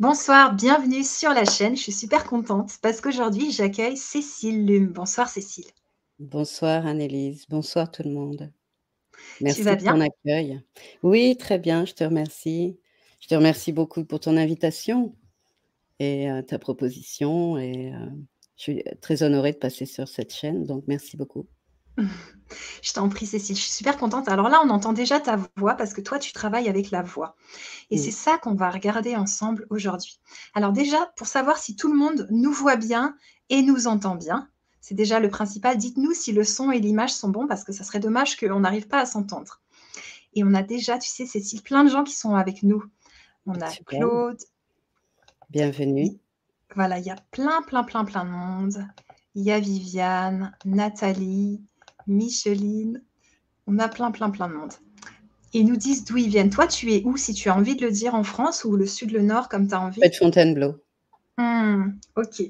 Bonsoir, bienvenue sur la chaîne. Je suis super contente parce qu'aujourd'hui, j'accueille Cécile Lume. Bonsoir Cécile. Bonsoir Annelise, bonsoir tout le monde. Tu Merci vas pour ton accueil. Oui, très bien, je te remercie. Je te remercie beaucoup pour ton invitation et heu, ta proposition et heu, je suis très honorée de passer sur cette chaîne, donc merci beaucoup. Je t'en prie Cécile, je suis super contente. Alors là, on entend déjà ta voix parce que toi, tu travailles avec la voix et c'est Mmh. ça qu'on va regarder ensemble aujourd'hui. Alors déjà, pour savoir si tout le monde nous voit bien et nous entend bien, c'est déjà le principal. Dites-nous si le son et l'image sont bons parce que ça serait dommage qu'on n'arrive pas à s'entendre et on a déjà, tu sais Cécile, plein de gens qui sont avec nous. On a Super, Claude, bienvenue. voilà, il y a plein, plein, plein, plein de monde. Il y a Viviane, Nathalie, Micheline, on a plein, plein, plein de monde ils nous disent d'où ils viennent. Toi, tu es où? Si tu as envie de le dire en France ou le sud, le nord comme tu as envie? de Fontainebleau. Mmh, OK.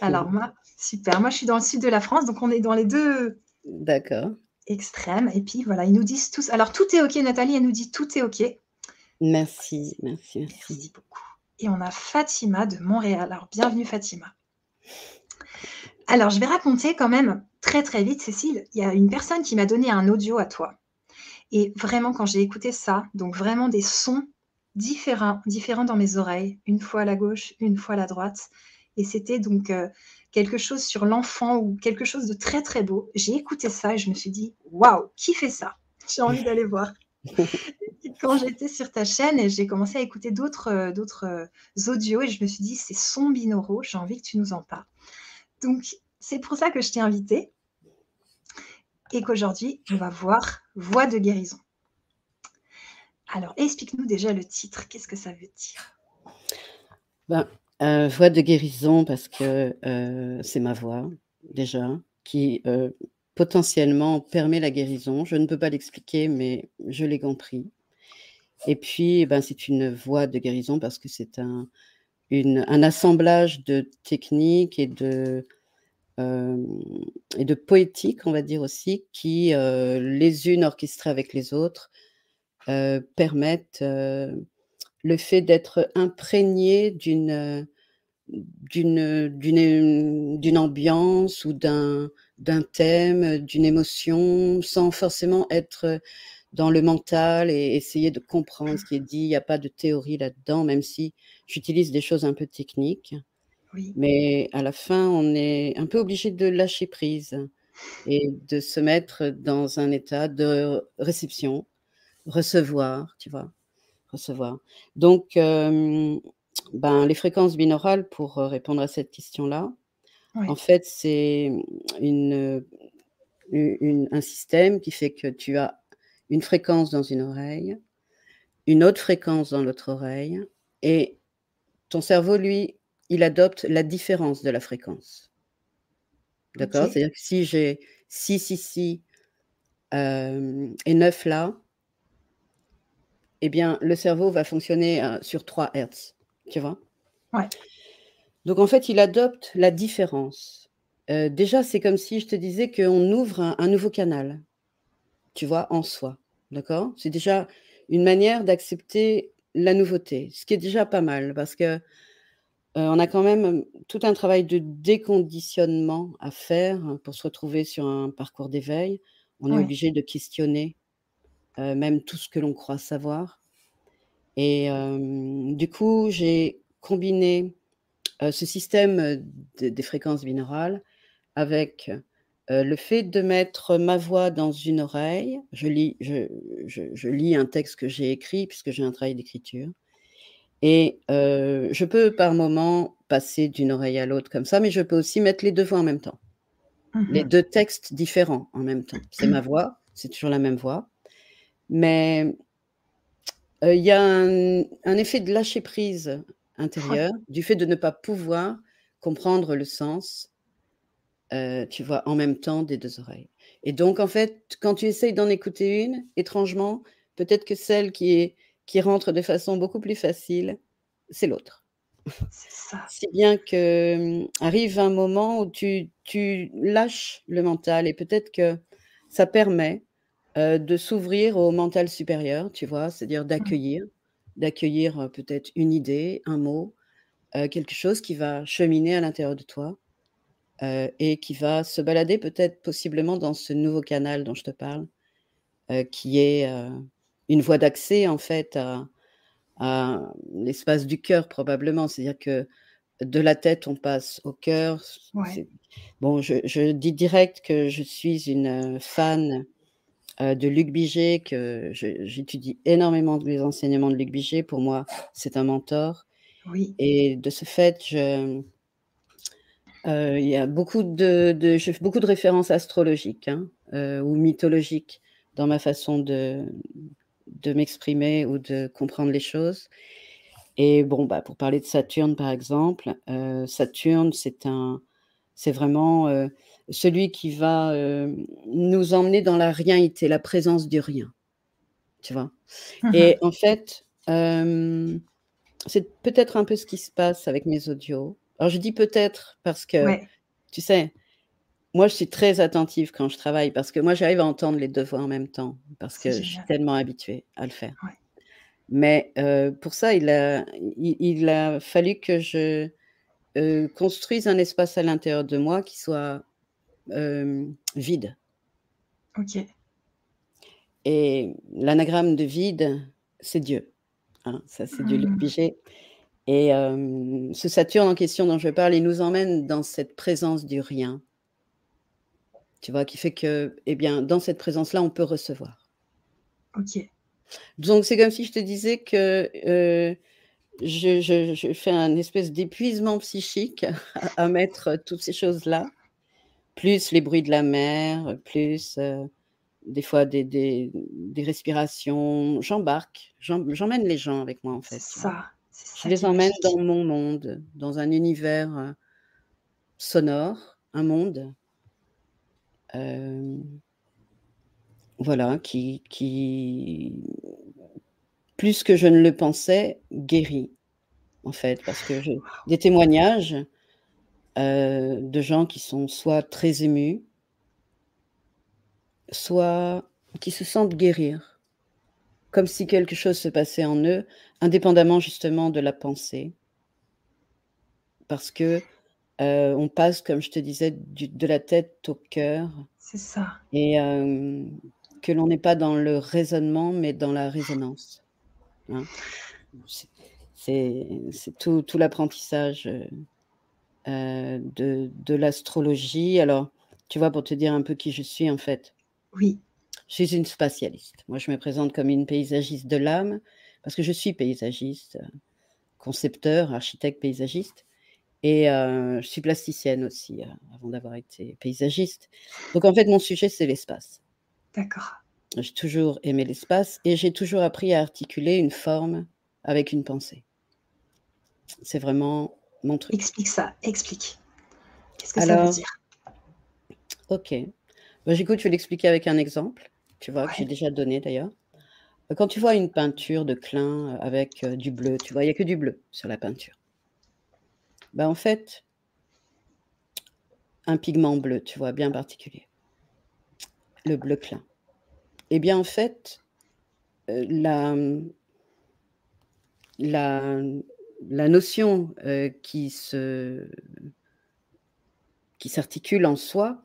Alors moi super, moi je suis dans le sud de la France, donc on est dans les 2 D'accord. extrêmes et puis voilà, ils nous disent tous alors tout est OK Nathalie, elle nous dit: «Tout est OK». Merci, merci, Merci merci. beaucoup et on a Fatima de Montréal. Alors bienvenue Fatima. Alors je vais raconter quand même très, très vite Cécile, il y a une personne qui m'a donné un audio à toi et vraiment quand j'ai écouté ça, donc vraiment des sons différents différents dans mes oreilles, une fois à la gauche, une fois à la droite et c'était donc heu, quelque chose sur l'enfant ou quelque chose de très, très beau. J'ai écouté ça et je me suis dit: «Waouh, qui fait ça? J'ai envie d'aller voir» quand j'étais sur ta chaîne et j'ai commencé à écouter d'autres, d'autres, heu, audios et je me suis dit: «Ces sons binauraux, j'ai envie que tu nous en parles». Donc c'est pour ça que je t'ai invitée et qu'aujourd'hui, on va voir voix de guérison. Alors explique-nous déjà le titre, qu'est-ce que ça veut dire? Ben, heu, voix de guérison parce que, heu, c'est ma voix déjà qui, heu, potentiellement permet la guérison. Je ne peux pas l'expliquer, mais je l'ai compris et puis, ben, c'est une voix de guérison parce que c'est un assemblage de techniques et de, et de poétique, on va dire aussi, qui, les unes orchestrées avec les autres, permettent, le fait d'être imprégné d'une, d'une, ambiance ou d'un d'un thème, d'une émotion, sans forcément être dans le mental et essayer de comprendre ce qui est dit. Il y a pas de théorie là-dedans, même si j'utilise des choses un peu techniques. Oui. Mais à la fin, on est un peu obligé de lâcher prise et de se mettre dans un état de réception, recevoir, tu vois? Recevoir. Donc ben, les fréquences binaurales pour, heu, répondre à cette question-là, en fait, c'est une, une un système qui fait que tu as une fréquence dans une oreille, une autre fréquence dans l'autre oreille et ton cerveau, lui, il adopte la différence de la fréquence. D'accord? C'est-à-dire que si j'ai 6 ici, hem et 9 là eh bien, le cerveau va fonctionner, heu, sur 3 hertz, tu vois? Ouais. Donc en fait, il adopte la différence. Heu, déjà, c'est comme si je te disais qu'on ouvre un un nouveau canal, tu vois? En soi, d'accord? C'est déjà une manière d'accepter la nouveauté, ce qui est déjà pas mal parce que, heu, on a quand même tout un travail de déconditionnement à faire pour se retrouver sur un parcours d'éveil. On est obligé de questionner, heu, même tout ce que l'on croit savoir et du coup, j'ai combiné, ce système, des fréquences binaurales avec, le fait de mettre ma voix dans une oreille. Je lis je je je lis un texte que j'ai écrit puisque j'ai un travail d'écriture et heu, je peux par moment passer d'une oreille à l'autre comme ça, mais je peux aussi mettre les 2 voix en même temps. Mmh Les mh. 2 textes différents en même temps. C'est ma voix, c'est toujours la même voix, mais heu, il y a un un effet de lâcher prise Ouais. intérieur, du fait de ne pas pouvoir comprendre le sens heu, tu vois, en même temps des 2 oreilles et donc en fait, quand tu essayes d'en écouter une, étrangement, peut-être que celle qui est qui rentre de façon beaucoup plus facile, c'est l'autre. C'est ça. Si bien que, mmh, arrive un moment où tu tu lâches le mental et peut-être que ça permet, heu, de s'ouvrir au mental supérieur, tu vois? C'est-à-dire Mmh. d'accueillir, d'accueillir peut-être une idée, un mot, quelque chose qui va cheminer à l'intérieur de toi et qui va se balader peut-être possiblement dans ce nouveau canal dont je te parle, qui est une voie d'accès en fait à, l'espace du cœur probablement. C'est-à-dire que de la tête, on passe au cœur. Bon, je, dis direct que je suis une fan de Luc Biget, que j'étudie énormément les enseignements de Luc Biget. Pour moi, c'est un mentor. Oui. Et de ce fait, je, il y a beaucoup de, de, je fais beaucoup de références astrologiques hein, ou mythologiques dans ma façon de, de m'exprimer ou de comprendre les choses. Et bon, bah, pour parler de Saturne, par exemple, euh, Saturne, c'est un, c'est vraiment euh, celui qui va euh, nous emmener dans la réalité, la présence du rien. Tu vois? Mmh Et en fait, c'est peut-être un peu ce qui se passe avec mes audios. Alors, je dis peut-être parce que, tu sais, moi, je suis très attentive quand je travaille parce que moi, j'arrive à entendre les deux voix en même temps parce que je suis tellement habituée à le faire. Mais pour ça, il a, il, a fallu que je construise un espace à l'intérieur de moi qui soit vide. Ok. Et l'anagramme de vide, c'est Dieu. Hein, ça, c'est Dieu mmh. Et ce Saturne en question dont je parle, il nous emmène dans cette présence du rien tu vois, qui fait que, eh bien, dans cette présence-là, on peut recevoir. Ok. Donc, c'est comme si je te disais que euh, je, fais un espèce d'épuisement psychique à, mettre toutes ces choses-là, plus les bruits de la mer, plus euh, des fois des, des, respirations. J'embarque, j'emmène les gens avec moi, en fait. Ça. je les emmène dans mon monde, dans un univers euh, sonore, un monde voilà, qui, plus que je ne le pensais, guérit, en fait, parce que des témoignages de gens qui sont soit très émus, soit qui se sentent guérir, comme si quelque chose se passait en eux, indépendamment justement de la pensée. Parce que on passe, comme je te disais, de la tête au cœur C'est ça. et que l'on n'est pas dans le raisonnement, mais dans la résonance, hein. C'est tout l'apprentissage, de de l'astrologie. Alors, tu vois, pour te dire un peu qui je suis, en fait Oui. je suis une spatialiste. Moi, je me présente comme une paysagiste de l'âme parce que je suis paysagiste, concepteur, architecte paysagiste et je suis plasticienne aussi, avant d'avoir été paysagiste. Donc en fait, mon sujet, c'est l'espace. D'accord. J'ai toujours aimé l'espace et j'ai toujours appris à articuler une forme avec une pensée. C'est vraiment mon truc. Explique ça, explique. Qu'est-ce que ça veut dire? OK. Bah, j'écoute, je vais l'expliquer avec un exemple, tu vois, que j'ai déjà donné d'ailleurs. Quand tu vois une peinture de Klein avec du bleu, tu vois, il n'y a que du bleu sur la peinture. Bah, en fait un pigment bleu, tu vois, bien particulier. Le bleu clin. Eh bien, en fait, la, la, la notion qui se qui s'articule en soi,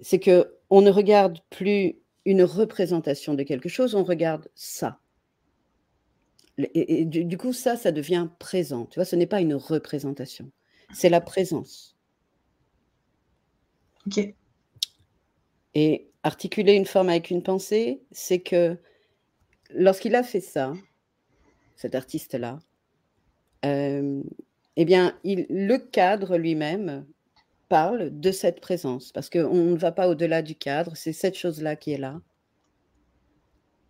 c'est que on ne regarde plus une représentation de quelque chose, on regarde ça. Et, du, du, coup, ça, ça devient présent. Tu vois, ce n'est pas une représentation c'est la présence. OK. Et articuler une forme avec une pensée, c'est que lorsqu'il a fait ça, cet artiste-là, euh, eh bien, il, le cadre lui-même parle de cette présence, parce qu'on ne va pas au-delà du cadre, c'est cette chose-là qui est là.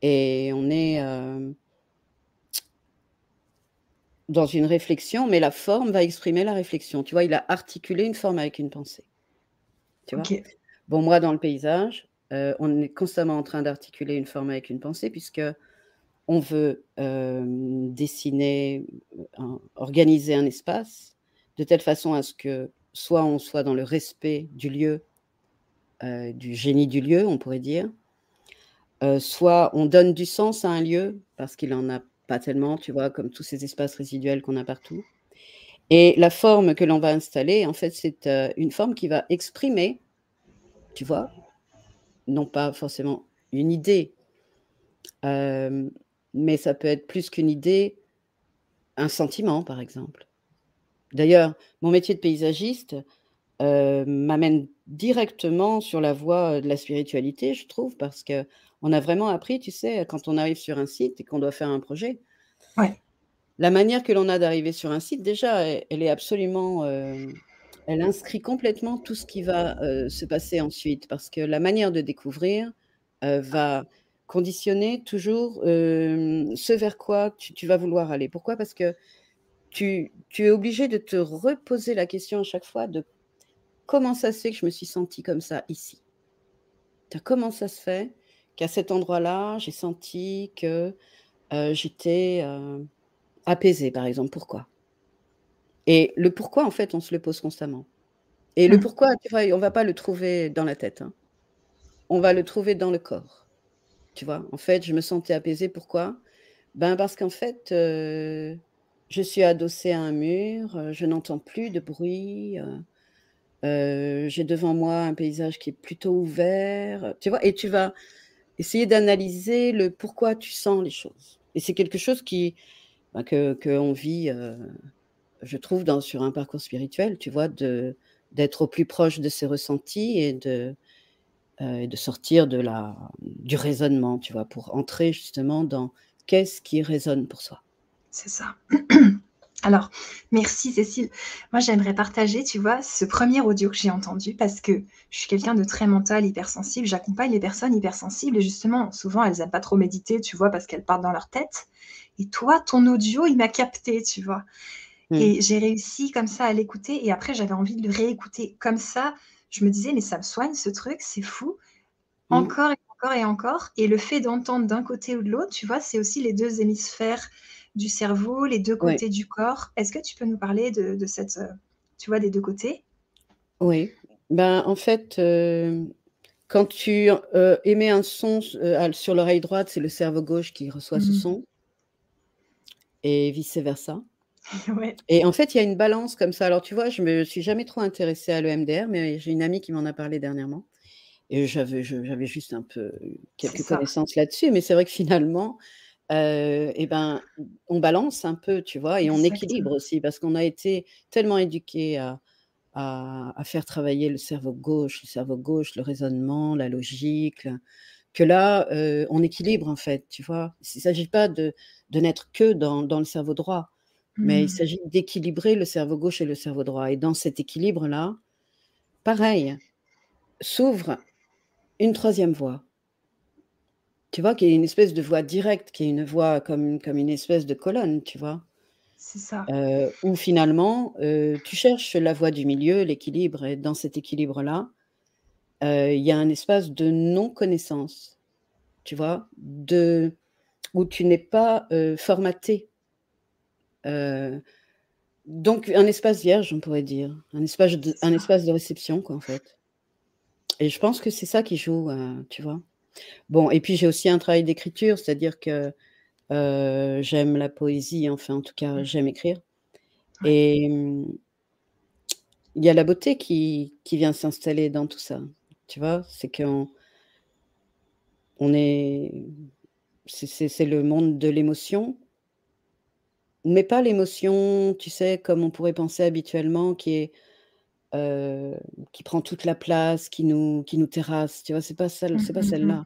Et on est, euh, dans une réflexion, mais la forme va exprimer la réflexion. Tu vois, il a articulé une forme avec une pensée. Tu vois? Bon, moi, dans le paysage, euh, on est constamment en train d'articuler une forme avec une pensée, puisque on veut euh, dessiner, organiser un espace de telle façon à ce que soit on soit dans le respect du lieu, euh, du génie du lieu, on pourrait dire, soit on donne du sens à un lieu parce qu'il en a pas tellement, tu vois, comme tous ces espaces résiduels qu'on a partout. Et la forme que l'on va installer, en fait, c'est euh, une forme qui va exprimer, tu vois, non pas forcément une idée, euh, mais ça peut être plus qu'une idée, un sentiment, par exemple. D'ailleurs, mon métier de paysagiste euh, m'amène directement sur la voie de la spiritualité, je trouve, parce que on a vraiment appris, tu sais, quand on arrive sur un site et qu'on doit faire un projet. La manière que l'on a d'arriver sur un site, déjà, elle, est absolument, euh, elle inscrit complètement tout ce qui va euh, se passer ensuite, parce que la manière de découvrir va conditionner toujours ce vers quoi tu, vas vouloir aller. Pourquoi? Parce que tu, tu, es obligé de te reposer la question à chaque fois de comment ça se fait que je me suis sentie comme ça ici? Comment ça se fait? Qu'à cet endroit-là, j'ai senti que j'étais apaisée, par exemple Pourquoi? Et le pourquoi, en fait, on se le pose constamment. Et le mmh. pourquoi, tu vois, on ne va pas le trouver dans la tête. Hein. On va le trouver dans le corps. Tu vois, en fait, je me sentais apaisée. Pourquoi? Ben Parce qu'en fait, je suis adossée à un mur, je n'entends plus de bruit. j'ai devant moi un paysage qui est plutôt ouvert, tu vois, et tu vas essayer d'analyser le pourquoi tu sens les choses. Et c'est quelque chose qui, ben, que qu'on vit, je trouve, sur un parcours spirituel, tu vois, de d'être au plus proche de ses ressentis et de euh, de sortir de la, du raisonnement, tu vois, pour entrer justement dans qu'est-ce qui résonne pour soi. C'est ça. Alors, merci Cécile. Moi, j'aimerais partager, tu vois, ce premier audio que j'ai entendu parce que je suis quelqu'un de très mental, hypersensible. J'accompagne les personnes hypersensibles et justement, souvent, elles n'aiment pas trop méditer, tu vois, parce qu'elles partent dans leur tête. Et toi, ton audio, il m'a capté, tu vois. Mmh. Et j'ai réussi comme ça à l'écouter et après, j'avais envie de le réécouter comme ça je me disais, mais ça me soigne ce truc, c'est fou. Mmh. Encore et encore et encore. Et le fait d'entendre d'un côté ou de l'autre, tu vois, c'est aussi les deux hémisphères du cerveau, les deux côtés du corps. Est-ce que tu peux nous parler de, cette, euh, tu vois, des deux côtés? Oui. Ben, en fait, euh, quand tu euh, émets un son sur l'oreille droite, c'est le cerveau gauche qui reçoit ce mmh. son. Et vice-versa. Et en fait, il y a une balance comme ça. Alors, tu vois, je me suis jamais trop intéressée à l'EMDR, mais j'ai une amie qui m'en a parlé dernièrement. Et j'avais, j'avais juste un peu quelques connaissances là-dessus. Mais c'est vrai que finalement, euh, eh ben, on balance un peu, tu vois, et on équilibre aussi, parce qu'on a été tellement éduqué à, à, faire travailler le cerveau gauche, le cerveau gauche, le raisonnement, la logique, que là, euh, on équilibre en fait, tu vois. Il ne s'agit pas de, de n'être que dans, dans le cerveau droit mais il mmh. s'agit d'équilibrer le cerveau gauche et le cerveau droit. Et dans cet équilibre-là, pareil, s'ouvre une troisième voie. Tu vois, qui est une espèce de voie directe, qui est une voie comme, comme une espèce de colonne, tu vois. C'est ça. Euh, où finalement, euh, tu cherches la voie du milieu, l'équilibre, et dans cet équilibre-là, euh, il y a un espace de non-connaissance, tu vois, de, où tu n'es pas formaté donc un espace vierge, on pourrait dire, un espace de, un espace de réception, quoi, en fait. Et je pense que c'est ça qui joue, euh, tu vois. Bon, et puis j'ai aussi un travail d'écriture, c'est-à-dire que euh, j'aime la poésie, enfin, en tout cas, mmh. j'aime écrire. Et mmh, il y a la beauté qui, qui vient s'installer dans tout ça, tu vois. C'est qu'on on est, c'est le monde de l'émotion, mais pas l'émotion, tu sais, comme on pourrait penser habituellement, qui est euh, qui prend toute la place, qui nous qui nous terrasse, tu vois? C'est pas celle c'est pas mmh, mmh, mmh. celle-là.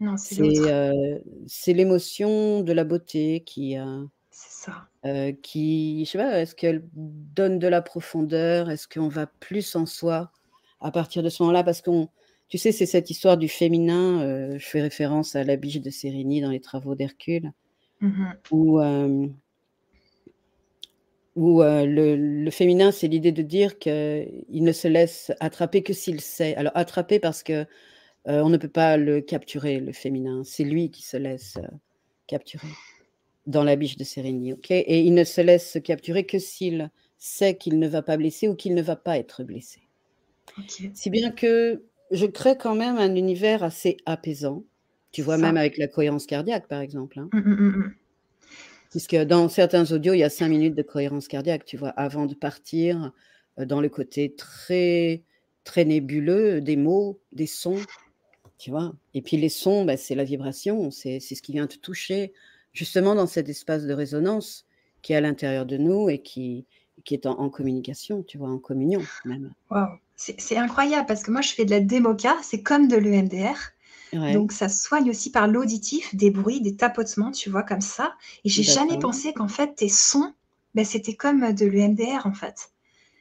Non, c'est euh, c'est l'émotion de la beauté qui, euh, C'est ça. qui je sais pas, est-ce qu'elle donne de la profondeur? Est-ce qu'on va plus en soi à partir de ce moment-là? Parce qu'on tu sais, c'est cette histoire du féminin, je fais référence à la biche de Sérigny dans les travaux d'Hercule, où, où le, féminin, c'est l'idée de dire qu'il ne se laisse attraper que s'il sait. Alors attraper parce que on ne peut pas le capturer, le féminin. C'est lui qui se laisse capturer dans la biche de Sérigny. ok? Et il ne se laisse capturer que s'il sait qu'il ne va pas blesser ou qu'il ne va pas être blessé. Si bien que je crée quand même un univers assez apaisant. Tu vois, même avec la cohérence cardiaque, par exemple. Hein. Mmh, mmh, Puisque dans certains audios, il y a 5 minutes de cohérence cardiaque, tu vois? Avant de partir, heu, dans le côté très, très nébuleux des mots, des sons, tu vois? Et puis les sons, bah, c'est la vibration, c'est ce qui vient te toucher, justement dans cet espace de résonance qui est à l'intérieur de nous et qui qui est en communication, tu vois? En communion même. C'est c'est incroyable parce que moi je fais de la démoca, c'est comme de l'EMDR. Ouais. Donc ça soigne aussi par l'auditif, des bruits, des tapotements, tu vois? Comme ça et j'ai jamais pensé qu'en fait tes sons, bah, c'était comme de l'EMDR en fait.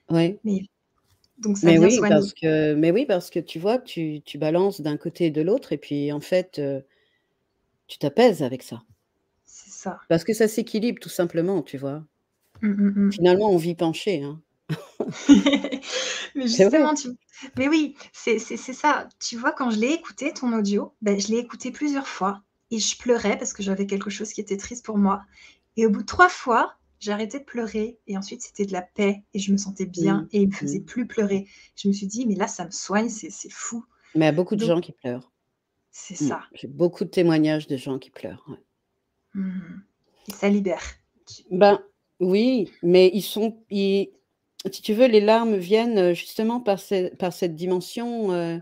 Ouais. Mais donc ça Mais vient oui, soigner. parce que mais oui, parce que tu vois, tu tu balances d'un côté et de l'autre et puis en fait, heu, tu t'apaises avec ça. C'est ça. Parce que ça s'équilibre tout simplement, tu vois? Mmh, mmh mh. Finalement, on vit penché, hein. Mais justement, tu mais oui, c'est ça. Tu vois, quand je l'ai écouté ton audio, beh, je l'ai écouté plusieurs fois et je pleurais parce que j'avais quelque chose qui était triste pour moi et au bout de 3 fois, arrêté de pleurer et ensuite c'était de la paix et je me sentais bien Mmh. et il me faisait Mmh. plus pleurer. Je me suis dit: «Mais là, ça me soigne, c'est fou». Mais il y a beaucoup de Donc gens qui pleurent. c'est Mmh. ça. J'ai beaucoup de témoignages de gens qui pleurent, ouais. Et ça libère. Ben, oui, mais ils sont ils si tu veux, les larmes viennent, heu, justement par ce par cette dimension, heu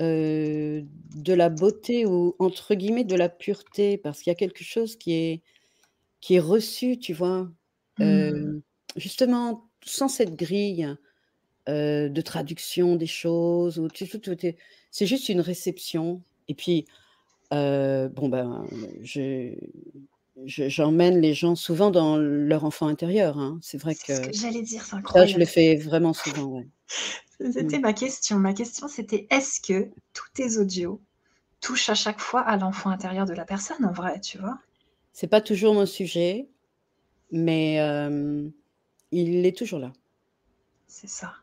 heu, de la beauté ou entre guillemets «de la pureté», parce qu'il y a quelque chose qui est qui est reçu, tu vois? mmh. Justement, sans cette grille, de traduction des choses ou tout c'est juste une réception et puis, bon, ben, je je j'emmène les gens souvent dans leur enfant intérieur, hein. C'est vrai C'est ce que que j'allais dire, c'est ça, je le incroyable. fais vraiment souvent, ouais. C'était ma question. Ma question, c'était est-ce que tous tes audios touchent à chaque fois à l'enfant intérieur de la personne en vrai, tu vois? C'est pas toujours mon sujet, mais hem, il est toujours là. C'est ça.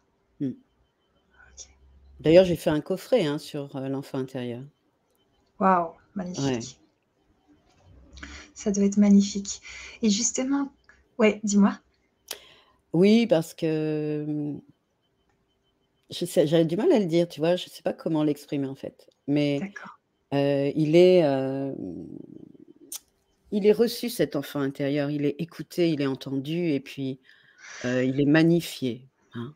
OK. D'ailleurs, j'ai fait un coffret, hein, sur, heu, l'enfant intérieur. Waouh, Ouais. Ça doit être magnifique et justement ouais, dis-moi? Oui, parce que, sais j'avais du mal à le dire, tu vois? Je sais pas comment l'exprimer, en fait, mais heu, il est, hem, il est reçu cet enfant intérieur, il est écouté, il est entendu et puis, heu, il est magnifié, hein.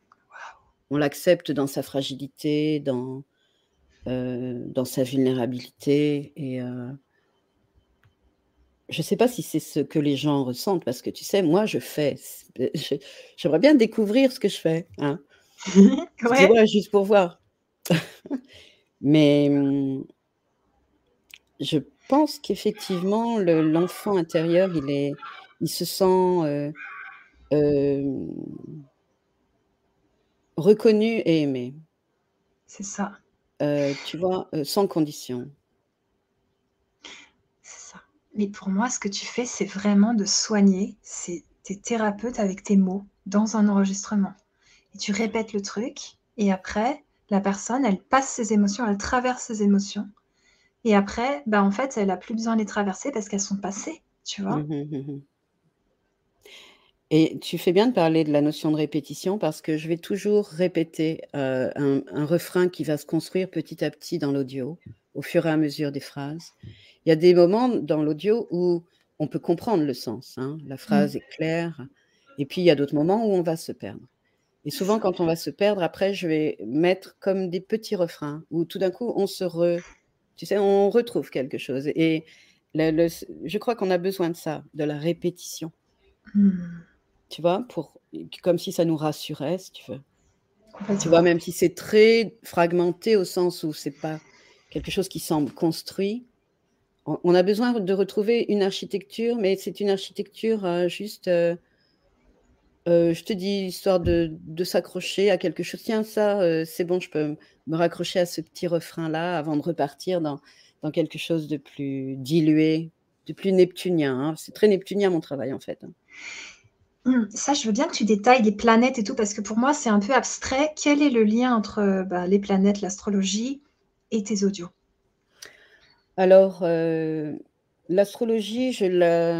On l'accepte dans sa fragilité, dans, dans sa vulnérabilité et je sais pas si c'est ce que les gens ressentent parce que tu sais, moi, je fais, je j'aimerais bien découvrir ce que je fais, hein. Ouais. vois? Juste pour voir. Mais mmh je pense qu'effectivement le l'enfant intérieur, il est il se sent, heu, hem reconnu et aimé. C'est ça. Tu vois? Sans condition. Mais pour moi, ce que tu fais, c'est vraiment de soigner. C'est tu es thérapeute avec tes mots dans un enregistrement et tu répètes le truc et après la personne, elle passe ses émotions, elle traverse ses émotions et après, bah, en fait, elle a plus besoin de les traverser parce qu'elles sont passées, tu Mmh vois? mh, mmh mh. Et tu fais bien de parler de la notion de répétition parce que je vais toujours répéter, un un refrain qui va se construire petit à petit dans l'audio, au fur et à mesure des phrases. Il y a des moments dans l'audio où on peut comprendre le sens, hein, la Mmh. phrase est claire et puis il y a d'autres moments où on va se perdre. Et souvent quand on va se perdre, après je vais mettre comme des petits refrains où tout d'un coup on se re tu sais, on retrouve quelque chose et le le s je crois qu'on a besoin de ça, de la répétition. Mmh. Tu vois? Pour comme si ça nous rassurait, si tu veux. Tu vois? Même si c'est très fragmenté au sens où c'est pas quelque chose qui semble construit, on a besoin de retrouver une architecture, mais c'est une architecture, heu, juste, heu heu, je te dis, histoire de s'accrocher à quelque chose. Tiens ça, c'est bon, je peux me raccrocher à ce petit refrain-là avant de repartir dans dans quelque chose de plus dilué, de plus neptunien, hein. C'est très neptunien mon travail, en fait. Mmh, ça, je veux bien que tu détailles les planètes et tout parce que pour moi, c'est un peu abstrait. Quel est le lien entre, bah, les planètes, l'astrologie et tes audios? Alors, heu, l'astrologie, je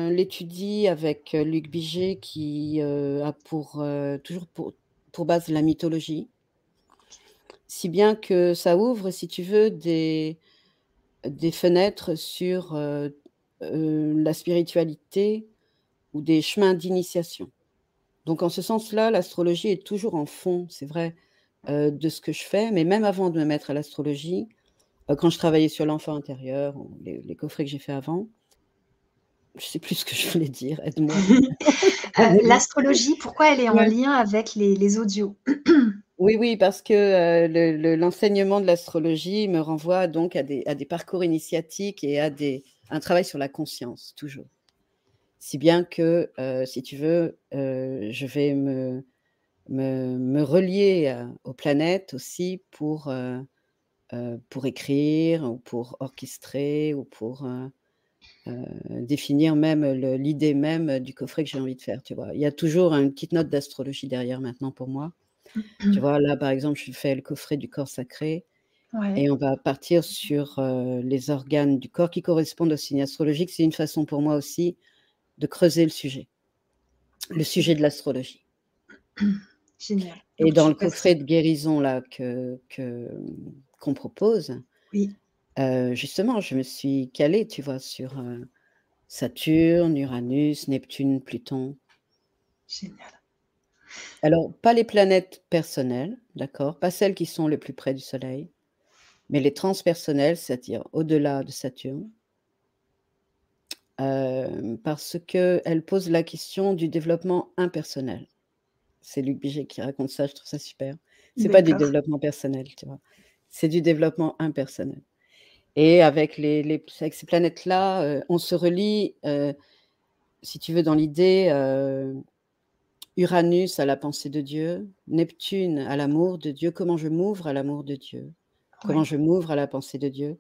l'étudie avec, heu, Luc Bigé qui, heu, a pour, toujours pour pour base la mythologie. Si bien que ça ouvre, si tu veux, des des fenêtres sur, la spiritualité ou des chemins d'initiation. Donc en ce sens-là, l'astrologie est toujours en fond, c'est vrai, de ce que je fais, mais même avant de me mettre à l'astrologie, quand je travaillais sur l'enfant intérieur, les, coffrets que j'ai fait avant, je sais plus ce que je voulais dire, aide-moi. L'astrologie, pourquoi elle est en lien avec les, audios? Oui, oui, parce que l'enseignement de l'astrologie me renvoie donc à des, à des, parcours initiatiques et à des, un travail sur la conscience, toujours. Si bien que, si tu veux, je vais me, me, relier aux planètes aussi pour, pour écrire ou pour orchestrer ou pour définir même l'idée même du coffret que j'ai envie de faire. Tu vois. Il y a toujours une petite note d'astrologie derrière maintenant pour moi. tu vois, là, par exemple, je fais le coffret du corps sacré. Et on va partir sur les organes du corps qui correspondent au signe astrologique. C'est une façon pour moi aussi de creuser le sujet, le sujet de l'astrologie. Génial. Et dans le coffret de guérison là que qu'on propose, oui. justement, je me suis calée, tu vois, sur Saturne, Uranus, Neptune, Pluton. Génial. Alors, pas les planètes personnelles, d'accord, pas celles qui sont le plus près du Soleil, mais les transpersonnelles, c'est-à-dire au-delà de Saturne, parce qu'elle pose la question du développement impersonnel. C'est Luc Biget qui raconte ça, je trouve ça super. C'est pas du développement personnel, tu vois. C'est du développement impersonnel. Et avec, les, ces planètes-là, on se relie, si tu veux, dans l'idée, Uranus à la pensée de Dieu, Neptune à l'amour de Dieu, comment je m'ouvre à l'amour de Dieu, comment je m'ouvre à la pensée de Dieu,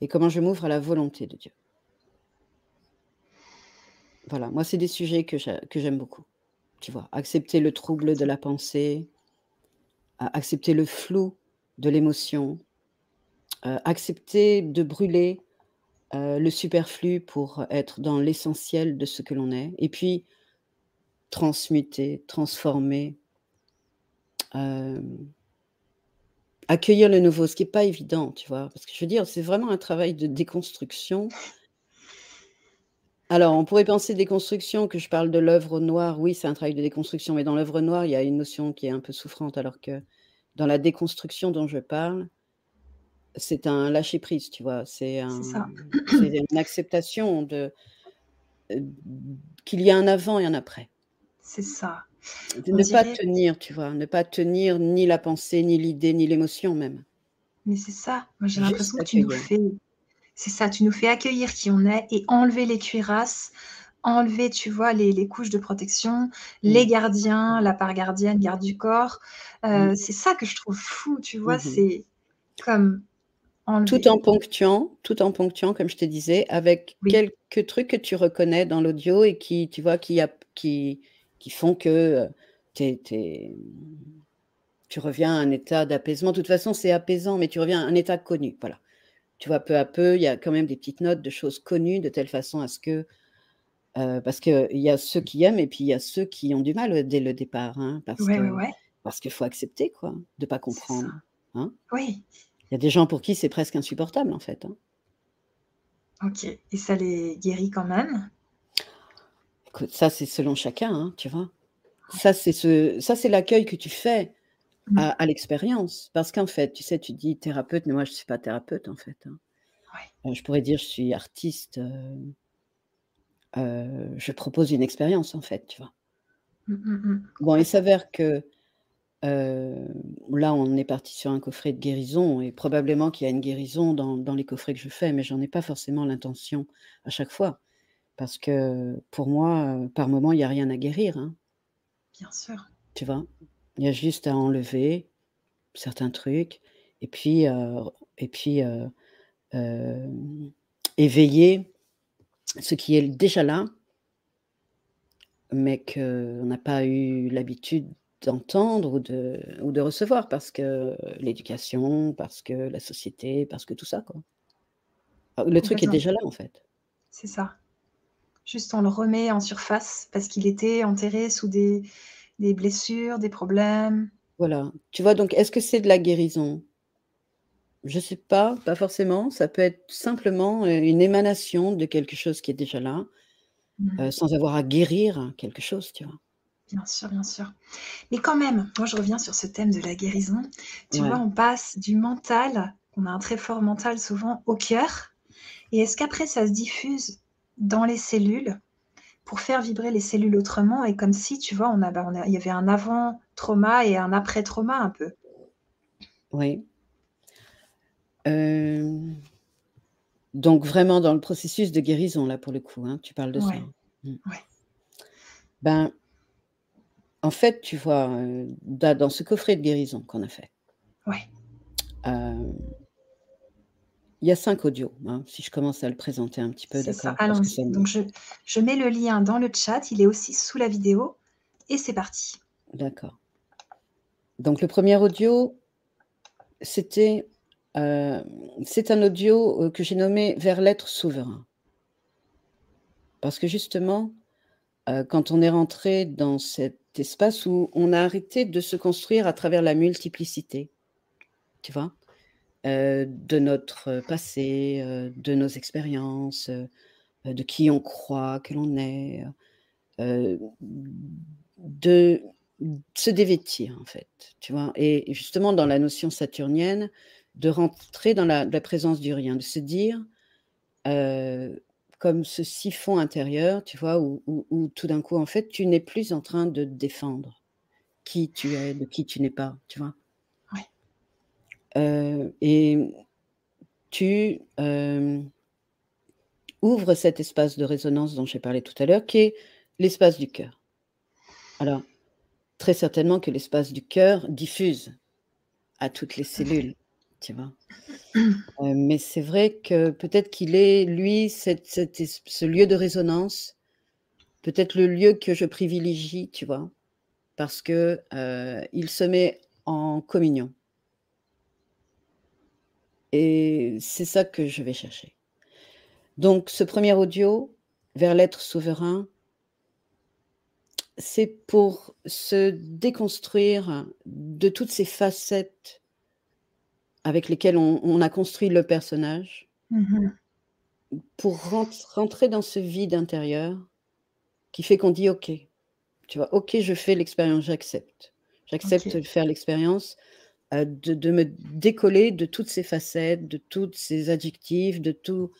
et comment je m'ouvre à la volonté de Dieu? Voilà, moi, c'est des sujets que j'aime beaucoup. Tu vois, accepter le trouble de la pensée, accepter le flou de l'émotion, accepter de brûler le superflu pour être dans l'essentiel de ce que l'on est, et puis transmuter, transformer, accueillir le nouveau, ce qui n'est pas évident, tu vois, parce que je veux dire, c'est vraiment un travail de déconstruction alors, on pourrait penser déconstruction, que je parle de l'œuvre noire. Oui, c'est un travail de déconstruction, mais dans l'œuvre noire, il y a une notion qui est un peu souffrante, alors que dans la déconstruction dont je parle, c'est un lâcher-prise, tu vois. C'est une acceptation de euh, qu'il y a un avant et un après. C'est ça. ne pas tenir, tu vois, ne pas tenir ni la pensée, ni l'idée, ni l'émotion même. Mais c'est ça. Moi, j'ai l'impression que tu nous fais c'est ça, tu nous fais accueillir qui on est et enlever les cuirasses, enlever, tu vois, les, couches de protection, les mmh. gardiens, la part gardienne, garde du corps. Euh, mmh. C'est ça que je trouve fou, tu vois, mmh c'est comme enlever. Tout en ponctuant, tout en ponctuant, comme je te disais, avec quelques trucs que tu reconnais dans l'audio et qui, tu vois, qui, a, qui, qui font que euh, tu reviens à un état d'apaisement. De toute façon, c'est apaisant, mais tu reviens à un état connu. Voilà tu vois, peu à peu, il y a quand même des petites notes de choses connues de telle façon à ce que. Euh, parce qu'il y a ceux qui aiment et puis il y a ceux qui ont du mal dès le départ. Hein, parce parce qu'il faut accepter, quoi, de ne pas comprendre. Hein. Oui. Il y a des gens pour qui c'est presque insupportable, en fait. Hein. Ok. Et ça les guérit quand même? Écoute, ça, c'est selon chacun, tu vois. Ça, c'est ce, l'accueil que tu fais Mmh. à, l'expérience. Parce qu'en fait, tu sais, tu dis thérapeute, mais moi, je ne suis pas thérapeute, en fait. Euh, je pourrais dire, je suis artiste. Euh, euh, je propose une expérience, en fait, tu vois. Mmh, mmh, bon, il s'avère que là, on est parti sur un coffret de guérison, et probablement qu'il y a une guérison dans, dans les coffrets que je fais, mais j'en ai pas forcément l'intention à chaque fois. Parce que pour moi, par moment, il n'y a rien à guérir. Hein. Bien sûr. Tu vois? Il y a juste à enlever certains trucs et puis, et puis éveiller ce qui est déjà là, mais qu'on n'a pas eu l'habitude d'entendre ou de, ou de recevoir parce que l'éducation, parce que la société, parce que tout ça. Quoi. Le truc est déjà là en fait. C'est ça. Juste on le remet en surface parce qu'il était enterré sous des, des blessures, des problèmes. Voilà. Tu vois, donc, est-ce que c'est de la guérison? Je sais pas, pas forcément. Ça peut être simplement, une émanation de quelque chose qui est déjà là, Mmh. sans avoir à guérir quelque chose, tu vois? Bien sûr, bien sûr. Mais quand même, moi je reviens sur ce thème de la guérison. Tu vois, on passe du mental, on a un très fort mental souvent, au cœur et est-ce qu'après ça se diffuse dans les cellules pour faire vibrer les cellules autrement? Et comme si, tu vois, on bah, on il y avait un avant trauma et un après trauma un peu? Oui. Hem, donc vraiment dans le processus de guérison là pour le coup, hein, tu parles de ça? Mmh. ouais. Ben en fait, tu vois, da dans ce coffret de guérison qu'on a fait Ouais. hem il y a 5 audios, hein, si je commence à le présenter un petit peu, d'accord? Donc je je mets le lien dans le chat, il est aussi sous la vidéo et c'est parti. D'accord. Donc le 1er audio, c'était, heu, c'est un audio, heu, que j'ai nommé «Vers l'être souverain». Parce que justement, heu, quand on est rentré dans cet espace où on a arrêté de se construire à travers la multiplicité, tu vois? De notre passé, de nos expériences, de qui on croit que l'on est, de se dévêtir en fait, tu vois? Et justement dans la notion saturnienne, de rentrer dans la la présence du rien, de se dire, heu, comme ce siphon intérieur, tu vois? Où où où tout d'un coup en fait tu n'es plus en train de défendre qui tu es, de qui tu n'es pas, tu vois? Ouais. Heu et tu, hem ouvres cet espace de résonance dont j'ai parlé tout à l'heure, qui est l'espace du cœur. Alors, très certainement que l'espace du cœur diffuse à toutes les cellules, tu vois? Heu, mais c'est vrai que peut-être qu'il est lui cet cet es ce lieu de résonance, peut-être le lieu que je privilégie, tu vois? Parce que, heu, il se met en communion. Et c'est ça que je vais chercher. Donc ce 1er audio, vers l'être souverain c'est pour se déconstruire de toutes ces facettes avec lesquelles on on a construit le personnage Mmh mh. pour rent rentrer dans ce vide intérieur qui fait qu'on dit: «OK», tu vois? «OK, je fais l'expérience, j'accepte. J'accepte de faire l'expérience, heu, de de me décoller de toutes ces facettes, de toutes ces adjectifs, de tout,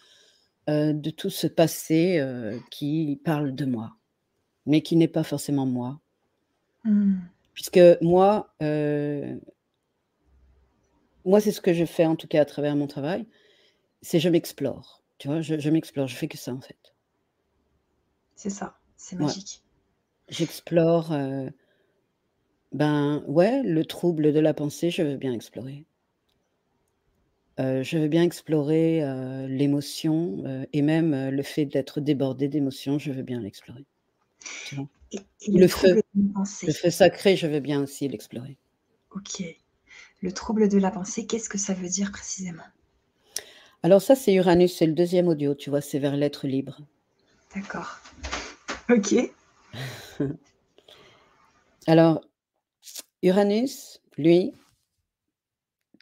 heu, de tout ce passé, heu, qui parle de moi, mais qui n'est pas forcément moi». Mmh. Puisque moi, moi, c'est ce que je fais en tout cas à travers mon travail, c'est je m'explore, tu vois? Je je m'explore, je fais que ça en fait. C'est ça, c'est Ouais. magique. J'explore, heu ben, ouais, le trouble de la pensée, je veux bien explorer. Heu, je veux bien explorer, heu, l'émotion, et même, le fait d'être débordé d'émotions, je veux bien l'explorer. Et et le le feu, le feu sacré, je veux bien aussi l'explorer. OK. Le trouble de la pensée, qu'est-ce que ça veut dire précisément? Alors ça, c'est Uranus, c'est le 2e audio, tu vois? C'est vers l'être libre. D'accord. OK. Alors, Uranus, lui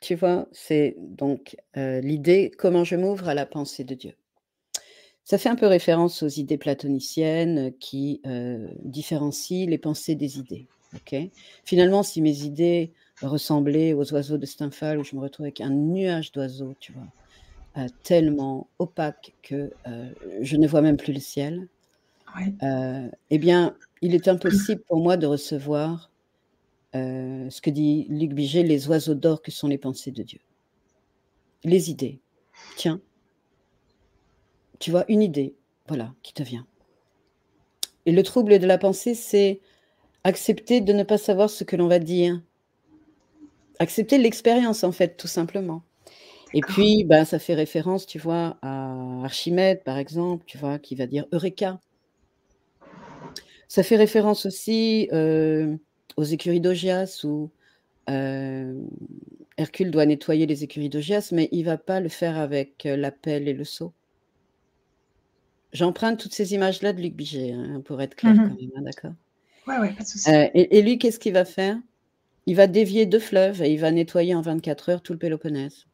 tu vois? C'est donc, heu, l'idée, comment je m'ouvre à la pensée de Dieu. Ça fait un peu référence aux idées platoniciennes qui, heu, différencient les pensées des idées, OK? Finalement, si mes idées ressemblaient aux oiseaux de Stendhal, où je me retrouve avec un nuage d'oiseaux, tu vois? Heu, tellement opaque que, heu, je ne vois même plus le ciel, Ouais. heu et bien, il est impossible pour moi de recevoir, ce que dit Luc Bigé: «Les oiseaux d'or que sont les pensées de Dieu». Les idées, tiens tu vois? Une idée, voilà, qui te vient. Et le trouble de la pensée, c'est accepter de ne pas savoir ce que l'on va dire. Accepter l'expérience en fait, tout simplement. Et puis, bah, ça fait référence, tu vois, à Archimède, par exemple, tu vois? Qui va dire: «Eureka!» Ça fait référence aussi, heu, aux écuries d'Augias où, hem, Hercule doit nettoyer les écuries d'Augias, mais il va pas le faire avec, heu, la pelle et le seau. J'emprunte toutes ces images-là de Luc Bigé, hein, pour être Mmh clair quand mh. même, hein, d'accord? Ouais, ouais, pas de souci. Et lui, qu'est-ce qu'il va faire? Il va dévier 2 fleuves et il va nettoyer en 24 heures tout le Péloponnèse.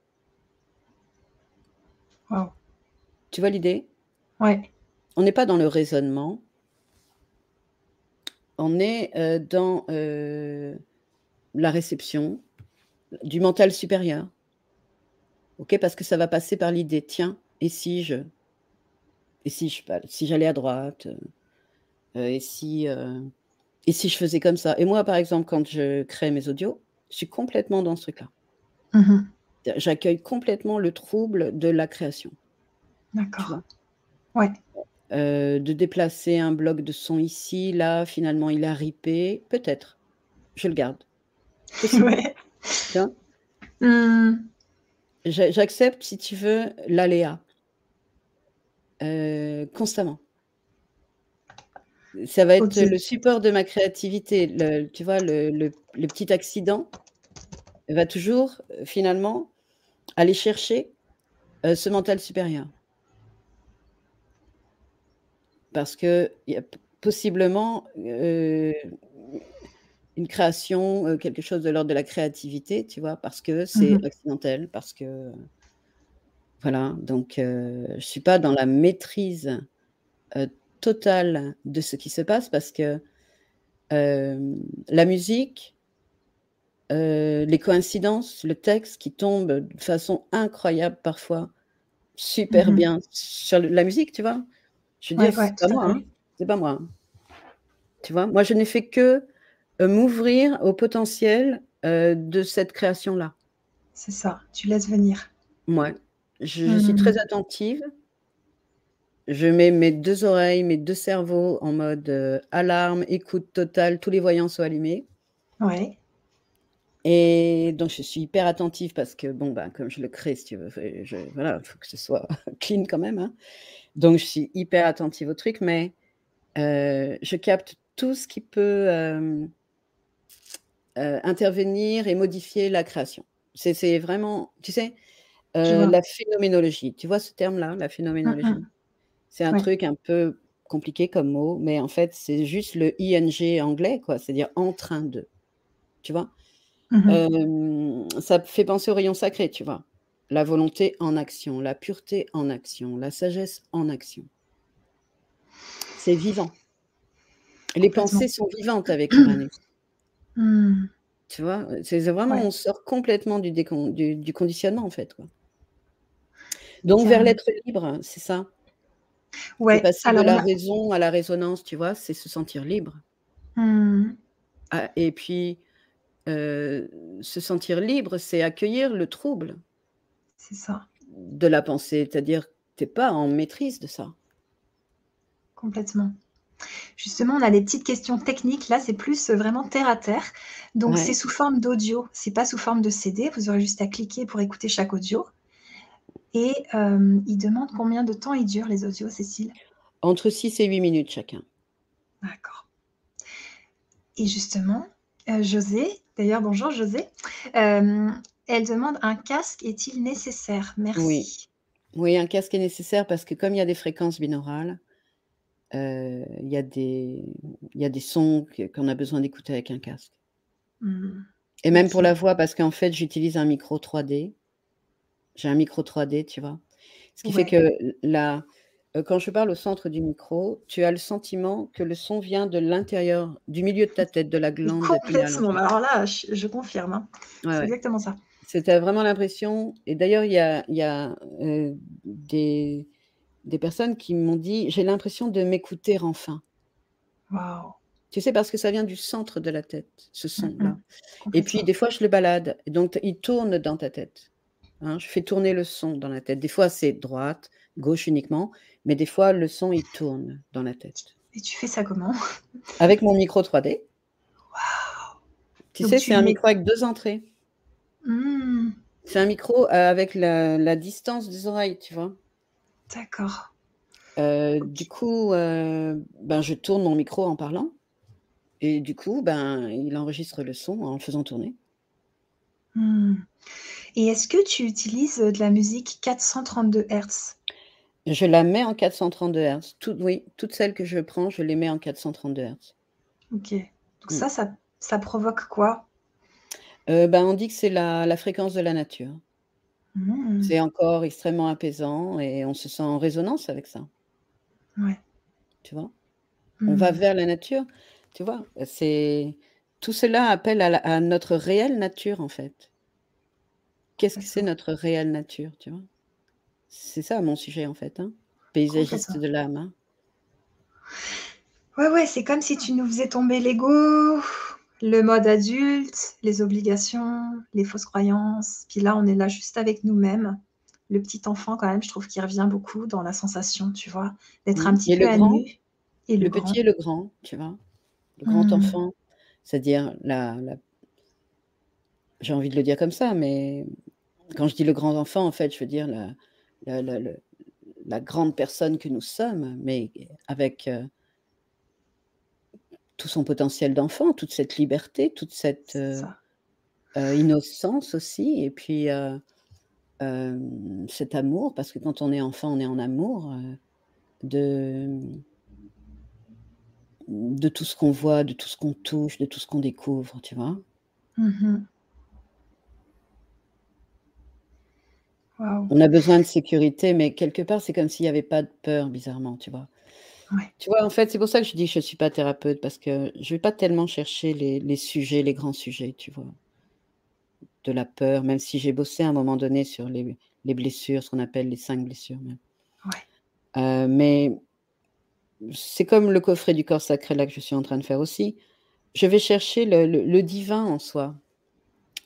Tu vois l'idée? Ouais. On n'est pas dans le raisonnement. On est, heu, dans, heu, la réception du mental supérieur. OK? Parce que ça va passer par l'idée: «Tiens, et si je et si je si j'allais à droite, heu, et si, et si je faisais comme ça?» et moi, par exemple, quand je crée mes audios, je suis complètement dans ce truc-là. Mmh mh. J'accueille complètement le trouble de la création. D'accord. Ouais. Heu, de déplacer un bloc de son ici, là, finalement il a ripé, peut-être. Je le garde. Ouais. J'a j'accepte, si tu veux, l'aléa. Heu, constamment. Ça va être le support de ma créativité. Le tu vois, le le le petit accident va toujours, heu, finalement, aller chercher, heu, ce mental supérieur. Parce qu'il y a possiblement, heu, une création, quelque chose de l'ordre de la créativité, tu vois? Parce que c'est mh. accidentel, parce que voilà, donc je suis pas dans la maîtrise, totale de ce qui se passe parce que, hem, la musique heu, les coïncidences, le texte qui tombe de façon incroyable parfois, super mh. bien sur la musique, tu vois? Je dire, Ouais, ouais, c'est pas moi, hein, pas moi, hein. Tu vois? Moi, je n'ai fait que, heu, m'ouvrir au potentiel, de cette création-là. C'est ça, tu laisses venir. Mouais, je je suis très Mmh. attentive. Je mets mes 2 oreilles, mes 2 cerveaux en mode, heu, alarme, écoute totale, tous les voyants sont allumés. Ouais. Et donc je suis hyper attentive parce que bon, ben, comme je le crée, si tu veux, je voilà, il faut que ce soit clean quand même, hein. Donc je suis hyper attentive au truc, mais heu, je capte tout ce qui peut, heu, intervenir et modifier la création. C'est vraiment, tu sais, la phénoménologie. Tu vois ce terme-là, la phénoménologie? C'est un Ouais. truc un peu compliqué comme mot, mais en fait, c'est juste le ing anglais, quoi, c'est-à-dire «en train de», tu vois? Mmh mh. Hem, ça fait penser au rayon sacré, tu vois? La volonté en action, la pureté en action, la sagesse en action. C'est vivant. Les pensées sont vivantes avec Uranus. Mmh. Tu vois? C'est vraiment Ouais. on sort complètement du décon du du conditionnement, en fait, quoi. Donc vers l'être libre, c'est ça? C'est Ouais, passer de alors la raison à la résonance, tu vois? C'est se sentir libre. Mmh. Ah et puis, heu, se sentir libre, c'est accueillir le trouble C'est ça. de la pensée, c'est-à-dire, tu es pas en maîtrise de ça. Complètement. Justement, on a des petites questions techniques, là, c'est plus, heu, vraiment terre à terre. Donc c'est sous forme d'audio, c'est pas sous forme de CD, vous aurez juste à cliquer pour écouter chaque audio. Et hem, il demande combien de temps ils durent les audios, Cécile? Entre 6 et 8 minutes chacun. D'accord. Et justement, heu, José, d'ailleurs bonjour José, hem, elle demande: «Un casque est-il nécessaire? Oui. Merci». Oui, un casque est nécessaire parce que comme il y a des fréquences binaurales, il y a des il y a des sons qu'on a besoin d'écouter avec un casque. Mmh. Et même pour la voix parce qu'en fait, j'utilise un micro 3D. J'ai un micro 3D, tu vois? Ce qui fait que la heu, quand je parle au centre du micro, tu as le sentiment que le son vient de l'intérieur, du milieu de ta tête, de la glande complètement, alors là, je je confirme, hein. Ouais, C'est ouais. exactement ça. As vraiment l'impression et d'ailleurs, il y a il y a, heu, des des personnes qui m'ont dit: «J'ai l'impression de m'écouter enfin». Waouh! Tu sais, parce que ça vient du centre de la tête, ce son-là. Et puis des fois, je le balade, donc il tourne dans ta tête, hein. Je fais tourner le son dans la tête. Des fois, c'est droite, gauche uniquement, mais des fois, le son, il tourne dans la tête. Et tu fais ça comment? Avec mon micro 3D. Waouh! Tu Donc sais, tu c'est un micro avec 2 entrées. Mmh. C'est un micro, heu, avec la la distance des oreilles, tu vois? D'accord. Heu, du coup, heu, ben, je tourne mon micro en parlant et du coup, ben, il enregistre le son en le faisant tourner. Mmh. Et est-ce que tu utilises, heu, de la musique 432 hertz? Je la mets en 432 hertz. Toutes oui, toutes celles que je prends, je les mets en 432 hertz. OK. Donc Mmh. ça, ça ça provoque quoi? Heu, ben, on dit que c'est la la fréquence de la nature. Mmh. C'est encore extrêmement apaisant et on se sent en résonance avec ça. Ouais. Tu vois? On va vers la nature, tu vois? C'est tout cela appelle à la à notre réelle nature, en fait. Qu'est-ce que c'est notre réelle nature, tu vois? C'est ça mon sujet, en fait, hein, paysagiste de l'âme, hein. Ouais, ouais, c'est comme si tu nous faisais tomber l'ego, le mode adulte, les obligations, les fausses croyances. Puis là, on est là juste avec nous-mêmes. Le petit enfant, quand même, je trouve qu'il revient beaucoup dans la sensation, tu vois? D'être un Mmh petit et peu à grand, nu et le le petit et le grand, tu vois? Le grand Mmh. enfant, c'est-à-dire la la j'ai envie de le dire comme ça, mais quand je dis le grand enfant, en fait, je veux dire la la la le la grande personne que nous sommes, mais avec, heu tout son potentiel d'enfant, toute cette liberté, toute cette, ça. heu, innocence aussi et puis, cet amour parce que quand on est enfant, on est en amour, de de tout ce qu'on voit, de tout ce qu'on touche, de tout ce qu'on découvre, tu vois? Mmh mh. On a besoin de sécurité, mais quelque part, c'est comme s'il y avait pas de peur bizarrement, tu vois? Ouais. Tu vois, en fait, c'est pour ça que je dis: «Je suis pas thérapeute» parce que je vais pas tellement chercher les les sujets, les grands sujets, tu vois? De la peur, même si j'ai bossé à un moment donné sur les les blessures, ce qu'on appelle les 5 blessures même. Ouais. Heu, mais c'est comme le coffret du corps sacré là que je suis en train de faire aussi. Je vais chercher le le le divin en soi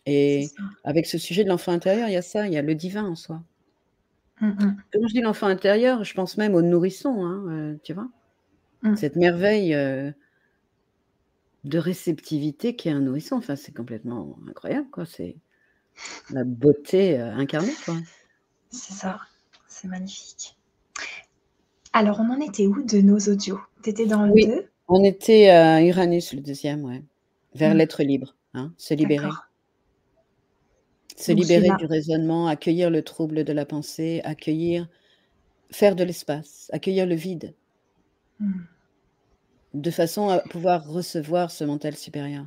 et avec ce sujet de l'enfant intérieur, il y a ça, il y a le divin en soi. Mmh mh. Quand je dis l'enfant intérieur, je pense même au nourrisson, hein, heu, tu vois? Mmh. Cette merveille, heu de réceptivité qu'est un nourrisson. Enfin, c'est complètement incroyable, quoi. C'est la beauté, heu, incarnée, quoi. C'est ça, c'est magnifique. Alors, on en était où de nos audios? Tu étais dans le Oui, 2? on était à Uranus, le 2e, ouais. Vers Mmh. l'être libre, hein, se libérer. Se Donc libérer du raisonnement, accueillir le trouble de la pensée, accueillir faire de l'espace, accueillir le vide. Mmh. De façon à pouvoir recevoir ce mental supérieur.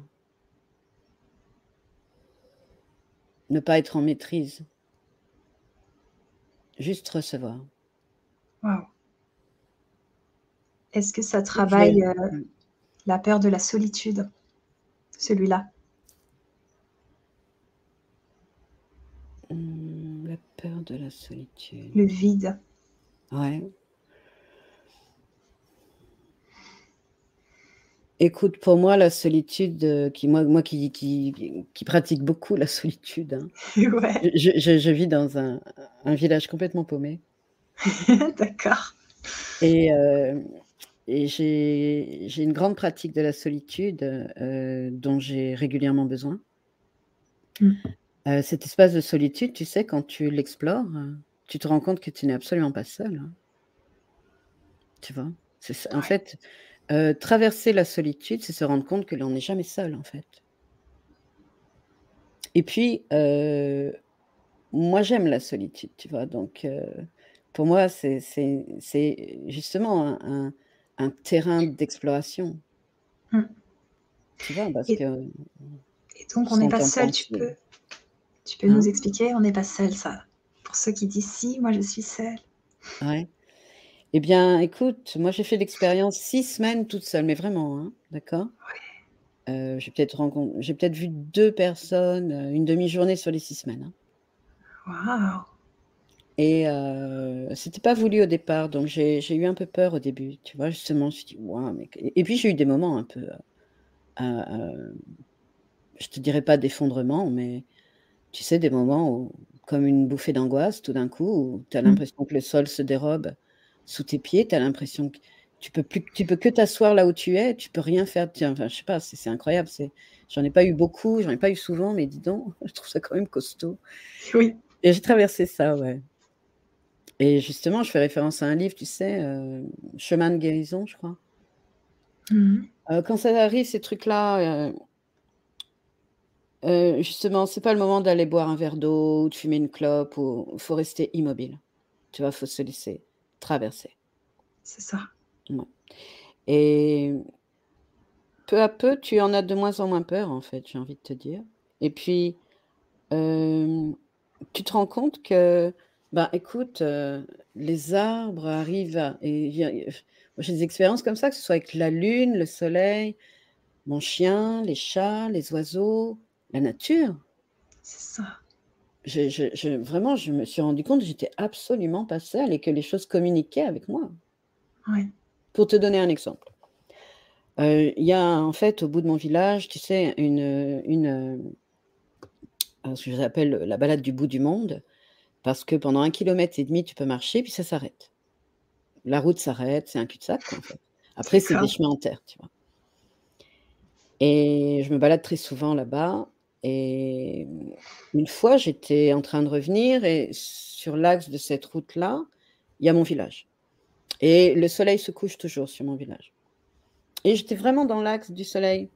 Ne pas être en maîtrise. Juste recevoir. Waouh! Est-ce que ça travaille, mmh. la peur de la solitude, celui-là? Mmh, la peur de la solitude. Le vide. Ouais. Écoute, pour moi, la solitude, heu, qui moi moi qui qui qui pratique beaucoup la solitude, hein. Ouais. Je je je vis dans un un village complètement paumé. D'accord. Et hem et j'ai une grande pratique de la solitude, heu, dont j'ai régulièrement besoin. Mmh. Heu, cet espace de solitude, tu sais, quand tu l'explores, tu te rends compte que tu n'es absolument pas seul, hein. Tu vois? En fait, heu, traverser la solitude, c'est se rendre compte que l'on n'est jamais seul, en fait. Et puis, moi, j'aime la solitude, tu vois? Donc pour moi, c'est justement un un un terrain d'exploration. Mmh. Tu vois? Parce Et que, et donc on n'est pas seul, tu peux tu peux nous hein? expliquer? On n'est pas seul, ça pour ceux qui disent: «Si, moi je suis seul». Ouais. Et bien, écoute, moi, j'ai fait l'expérience 6 semaines toute seule, mais vraiment, hein, d'accord? Ouais. Heu, j'ai peut-être j'ai peut-être vu 2 personnes, heu, une 1/2 journée sur les 6 semaines, hein. Waouh! Et heu, c'était pas voulu au départ, donc j'ai eu un peu peur au début, tu vois? Justement, je me suis dit: «Waouh, mais que» et puis j'ai eu des moments un peu, heu, heu, je te dirais pas d'effondrement, mais tu sais, des moments où comme une bouffée d'angoisse tout d'un coup, où tu as Mmh. l'impression que le sol se dérobe sous tes pieds, tu as l'impression que tu peux plus tu peux que t'asseoir là où tu es, tu peux rien faire, tiens, enfin, je sais pas, c'est incroyable, c'est j'en ai pas eu beaucoup, j'en ai pas eu souvent, mais dis donc, je trouve ça quand même costaud. Oui. Et j'ai traversé ça, ouais. Et justement, je fais référence à un livre, tu sais, heu, Chemin de guérison, je crois. Mmh mh. Heu, quand ça arrive ces trucs-là, heu heu, justement, c'est pas le moment d'aller boire un verre d'eau ou de fumer une clope ou faut rester immobile. Tu vois? Faut se laisser traverser. C'est ça. Et peu à peu, tu en as de moins en moins peur, en fait, j'ai envie de te dire. Et puis, hem tu te rends compte que, ben, écoute, euh, les arbres arrivent à et j'ai des expériences comme ça, que ce soit avec la lune, le soleil, mon chien, les chats, les oiseaux, la nature. C'est ça. Je vraiment, je me suis rendu compte que j'étais absolument pas seule et que les choses communiquaient avec moi. Oui. Pour te donner un exemple. Euh, il y a en fait au bout de mon village, tu sais, une, une, euh, ce que j'appelle la balade du bout du monde, parce que pendant un kilomètre et demi, tu peux marcher, puis ça s'arrête. La route s'arrête, c'est un cul-de-sac, en fait. Après, c'est des chemins en terre, tu vois. Et je me balade très souvent là-bas. Et une fois, j'étais en train de revenir et sur l'axe de cette route-là, il y a mon village. Et le soleil se couche toujours sur mon village. Et j'étais vraiment dans l'axe du soleil.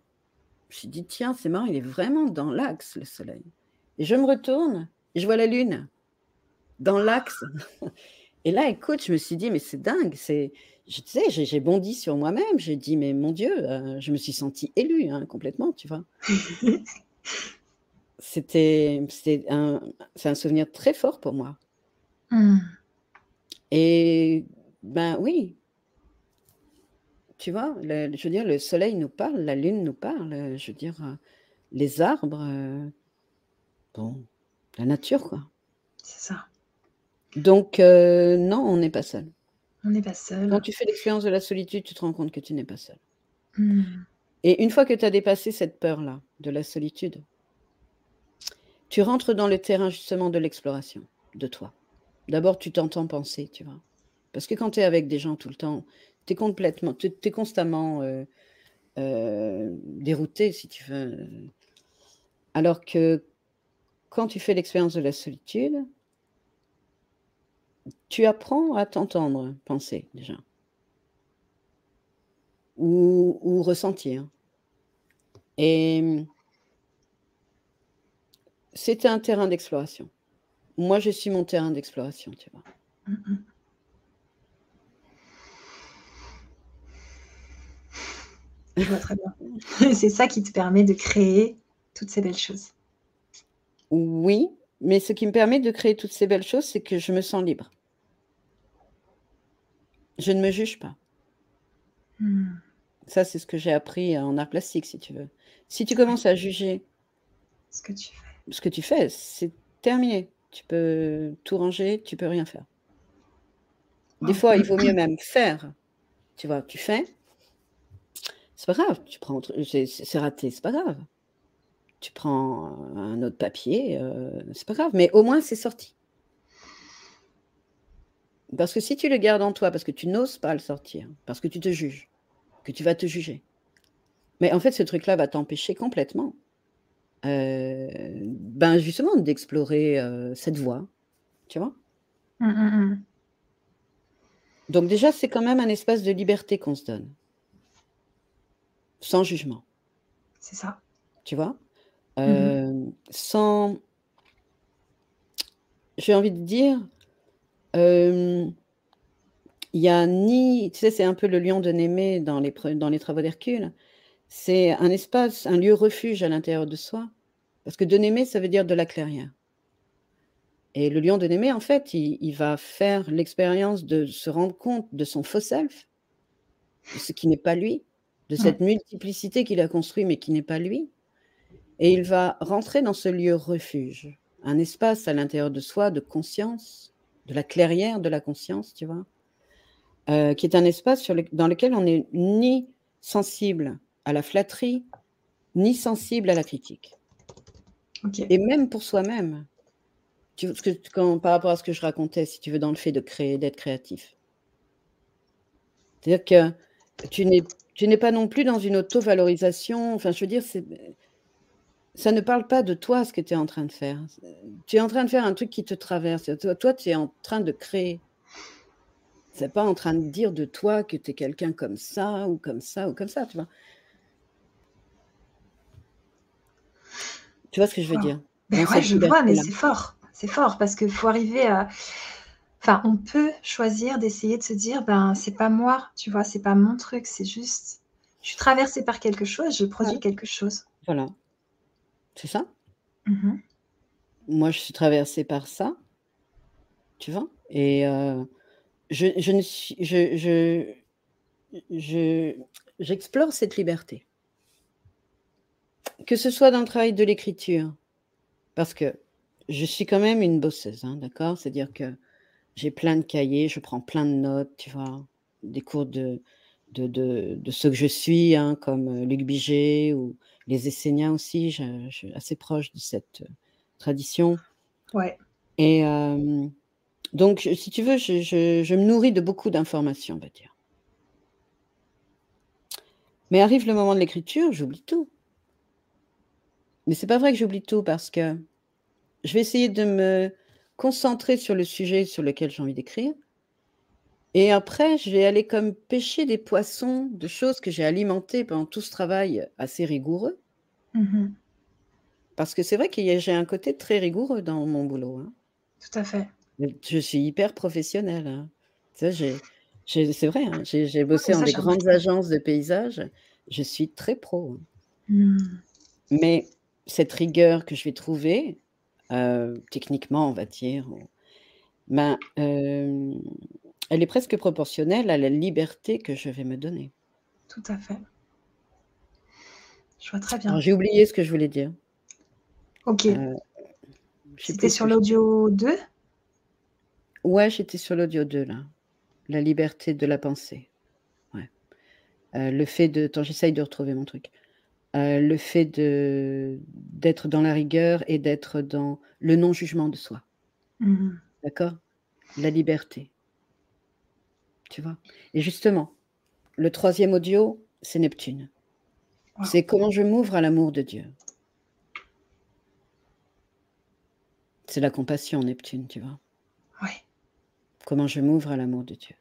Je me suis dit, tiens, c'est marrant, il est vraiment dans l'axe, le soleil. Et je me retourne et je vois la lune dans l'axe. Et là, écoute, je me suis dit, mais c'est dingue. C'est, je sais, j'ai bondi sur moi-même. J'ai dit, mais mon Dieu, euh, je me suis sentie élue hein, complètement, tu vois. C'était, un, c'est un souvenir très fort pour moi. Mmh. Et ben oui, tu vois, je veux dire, le soleil nous parle, la lune nous parle, je veux dire, les arbres, euh, bon, la nature, quoi. C'est ça. Donc, euh, non, on n'est pas seul. On n'est pas seul. Quand tu fais l'expérience de la solitude, tu te rends compte que tu n'es pas seul. Mmh. Et une fois que tu as dépassé cette peur-là de la solitude, tu rentres dans le terrain justement de l'exploration de toi. D'abord, tu t'entends penser, tu vois. Parce que quand tu es avec des gens tout le temps, tu es constamment euh, euh, dérouté, si tu veux. Alors que quand tu fais l'expérience de la solitude, tu apprends à t'entendre penser déjà. Ou, ou, ressentir. Et c'est un terrain d'exploration. Moi, je suis mon terrain d'exploration, tu vois. Je vois très bien. c'est ça qui te permet de créer toutes ces belles choses. Oui, mais ce qui me permet de créer toutes ces belles choses, c'est que je me sens libre. Je ne me juge pas. Mmh. Ça, c'est ce que j'ai appris en art plastique, si tu veux. Si tu commences à juger ce que tu fais, ce que tu fais, c'est terminé. Tu peux tout ranger, tu peux rien faire. Des fois, il vaut mieux même faire. Tu vois, tu fais, c'est pas grave, tu prends, c'est raté, c'est pas grave. Tu prends un autre papier, euh, c'est pas grave, mais au moins c'est sorti. Parce que si tu le gardes en toi, parce que tu n'oses pas le sortir, parce que tu te juges, que tu vas te juger, mais en fait ce truc-là va t'empêcher complètement, euh, ben justement d'explorer euh, cette voie, tu vois. Mmh, mmh, mmh. Donc déjà c'est quand même un espace de liberté qu'on se donne sans jugement. C'est ça. Tu vois? Mmh euh, Sans. J'ai envie de dire. Il n'y a ni. Tu sais, c'est un peu le lion de Némée dans les, dans les travaux d'Hercule. C'est un espace, un lieu refuge à l'intérieur de soi. Parce que de Némée, ça veut dire de la clairière. Et le lion de Némée, en fait, il, il va faire l'expérience de se rendre compte de son faux self, de ce qui n'est pas lui, de cette multiplicité qu'il a construit mais qui n'est pas lui. Et il va rentrer dans ce lieu refuge, un espace à l'intérieur de soi de conscience, de la clairière de la conscience, tu vois, euh, qui est un espace dans lequel on n'est ni sensible à la flatterie, ni sensible à la critique. Et même pour soi-même, par rapport à ce que je racontais, si tu veux, dans le fait de créer, d'être créatif. C'est-à-dire que tu n'es tu n'es pas non plus dans une auto-valorisation. Enfin, je veux dire, ça ne parle pas de toi, ce que tu es en train de faire. Tu es en train de faire un truc qui te traverse. Toi, tu es en train de créer. C'est pas en train de dire de toi que tu es quelqu'un comme ça, ou comme ça, ou comme ça, tu vois. Tu vois ce que je veux dire? Oui, je vois, mais c'est fort. C'est fort parce qu'il faut arriver à. Enfin, on peut choisir d'essayer de se dire, ben, c'est pas moi, tu vois, c'est pas mon truc, c'est juste, je suis traversée par quelque chose, je produis quelque chose. Voilà. C'est ça? Mmh moi, je suis traversée par ça, tu vois? Et euh, je, je ne suis, je, je, je- j'explore cette liberté. Que ce soit dans le travail de l'écriture, parce que je suis quand même une bosseuse, hein, d'accord? C'est-à-dire que j'ai plein de cahiers, je prends plein de notes, tu vois, des cours de, de, de, de ceux que je suis, hein, comme euh, Luc Biget ou les Esséniens aussi, je, je suis assez proche de cette euh, tradition. Ouais. Et euh, donc, si tu veux, je, je- je me nourris de beaucoup d'informations, on va dire. Mais arrive le moment de l'écriture, j'oublie tout. Mais c'est pas vrai que j'oublie tout parce que je vais essayer de me concentrer sur le sujet sur lequel j'ai envie d'écrire. Et après, je vais aller comme pêcher des poissons, de choses que j'ai alimentées pendant tout ce travail assez rigoureux. Mhm. Parce que c'est vrai que j'ai un côté très rigoureux dans mon boulot. hein. Tout à fait. Je suis hyper professionnelle. hein. J'ai- c'est vrai, hein, j'ai bossé dans des grandes agences de paysage. Je suis très pro. hein. Hmm. Mais cette rigueur que je vais trouver, euh, techniquement, on va dire, ben, euh, elle est presque proportionnelle à la liberté que je vais me donner. Tout à fait. Je vois très bien. J'ai oublié ce que je voulais dire. Ok. Euh, C'était sur l'audio 2 Ouais, j'étais sur l'audio 2, là. La liberté de la pensée. Ouais. Euh, le fait de... Attends, j'essaye de retrouver mon truc. Euh, le fait de d'être dans la rigueur et d'être dans le non-jugement de soi. Mhm. D'accord? La liberté. Tu vois? Et justement, le troisième audio, c'est Neptune. Wow. C'est comment je m'ouvre à l'amour de Dieu. C'est la compassion, Neptune, tu vois. Comment je m'ouvre à l'amour de Dieu.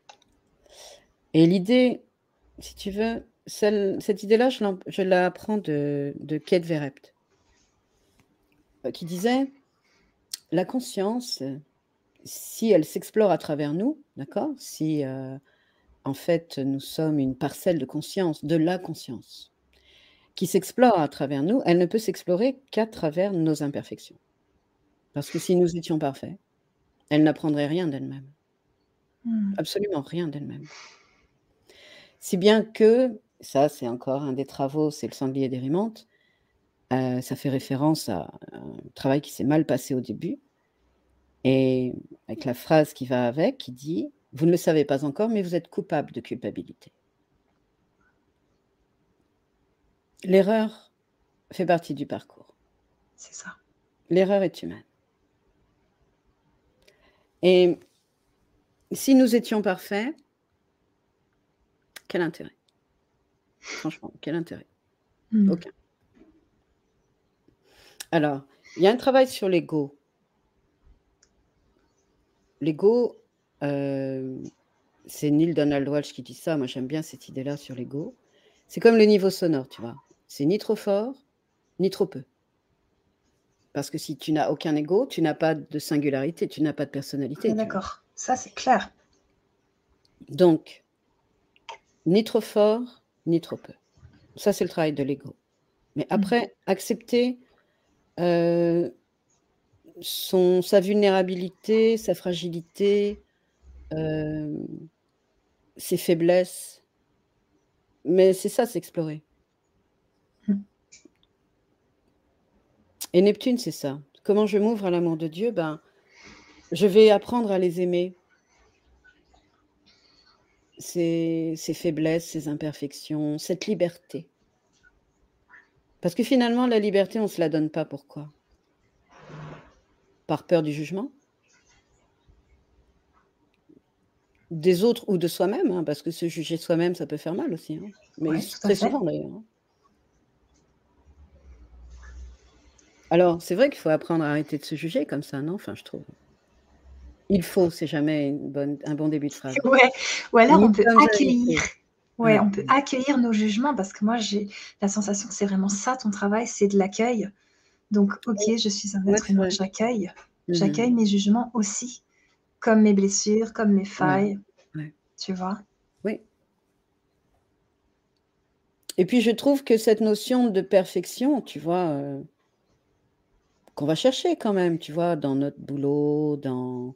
Et l'idée, si tu veux, cette idée-là, je, la prends de, de Kate euh, qui disait la conscience, si elle s'explore à travers nous, d'accord Si euh, en fait nous sommes une parcelle de conscience, de la conscience, qui s'explore à travers nous, elle ne peut s'explorer qu'à travers nos imperfections. Parce que si nous étions parfaits, elle n'apprendrait rien d'elle-même Hmm. absolument rien d'elle-même. Si bien que, ça c'est encore un des travaux, c'est le sanglier des Rimantes, euh, ça fait référence à un travail qui s'est mal passé au début, et avec la phrase qui va avec, qui dit, vous ne le savez pas encore, mais vous êtes coupable de culpabilité. L'erreur fait partie du parcours. C'est ça. L'erreur est humaine. Et si nous étions parfaits, quel intérêt? Franchement, quel intérêt? Hmm. Aucun. Alors, il y a un travail sur l'ego. L'ego, euh, c'est Neil Donald Walsh qui dit ça. Moi, j'aime bien cette idée-là sur l'ego. C'est comme le niveau sonore, tu vois. C'est ni trop fort, ni trop peu. Parce que si tu n'as aucun ego, tu n'as pas de singularité, tu n'as pas de personnalité. D'accord. Ça, c'est clair. Donc, ni trop fort, ni trop peu. Ça, c'est le travail de l'ego. Mais après, accepter euh, son, sa vulnérabilité, sa fragilité, euh, ses faiblesses. Mais c'est ça, s'explorer. Mm. Et Neptune, c'est ça. Comment je m'ouvre à l'amour de Dieu? Ben, Je vais apprendre à les aimer. Ses faiblesses, ses imperfections, cette liberté. Parce que finalement, la liberté, on ne se la donne pas. Pourquoi? Par peur du jugement? Des autres ou de soi-même, hein, parce que se juger soi-même, ça peut faire mal aussi. hein. Mais Ouais, très souvent d'ailleurs. hein. Alors, c'est vrai qu'il faut apprendre à arrêter de se juger comme ça, non? Enfin, je trouve. Il faut, c'est jamais une bonne, un bon début de phrase. Ouais. Ou alors, on peut accueillir. Ouais, Ouais. on peut accueillir nos jugements parce que moi, j'ai la sensation que c'est vraiment ça ton travail, c'est de l'accueil. Donc, ok, je suis un être humain, j'accueille. Mhm. J'accueille mes jugements aussi, comme mes blessures, comme mes failles. Tu vois? Oui. Et puis je trouve que cette notion de perfection, tu vois, euh, qu'on va chercher quand même, tu vois, dans notre boulot, dans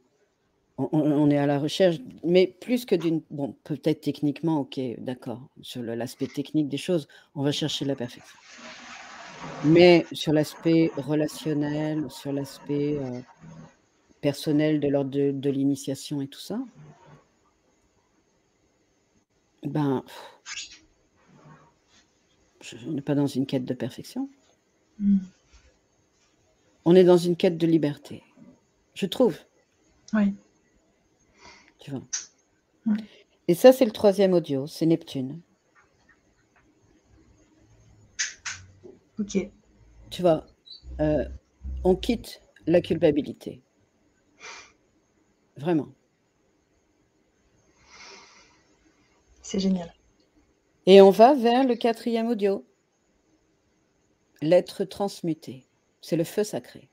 on, est à la recherche, mais plus que d'une. Bon, peut-être techniquement, ok, d'accord. Sur l'aspect technique des choses, on va chercher la perfection. Mais sur l'aspect relationnel, sur l'aspect euh, personnel de l'ordre de, l'initiation et tout ça, ben, on n'est pas dans une quête de perfection. Hmm. On est dans une quête de liberté, je trouve. Oui. Et ça, c'est le troisième audio, c'est Neptune. Ok. Tu vois, euh, on quitte la culpabilité. Vraiment. C'est génial. Et on va vers le quatrième audio. L'être transmuté. C'est le feu sacré.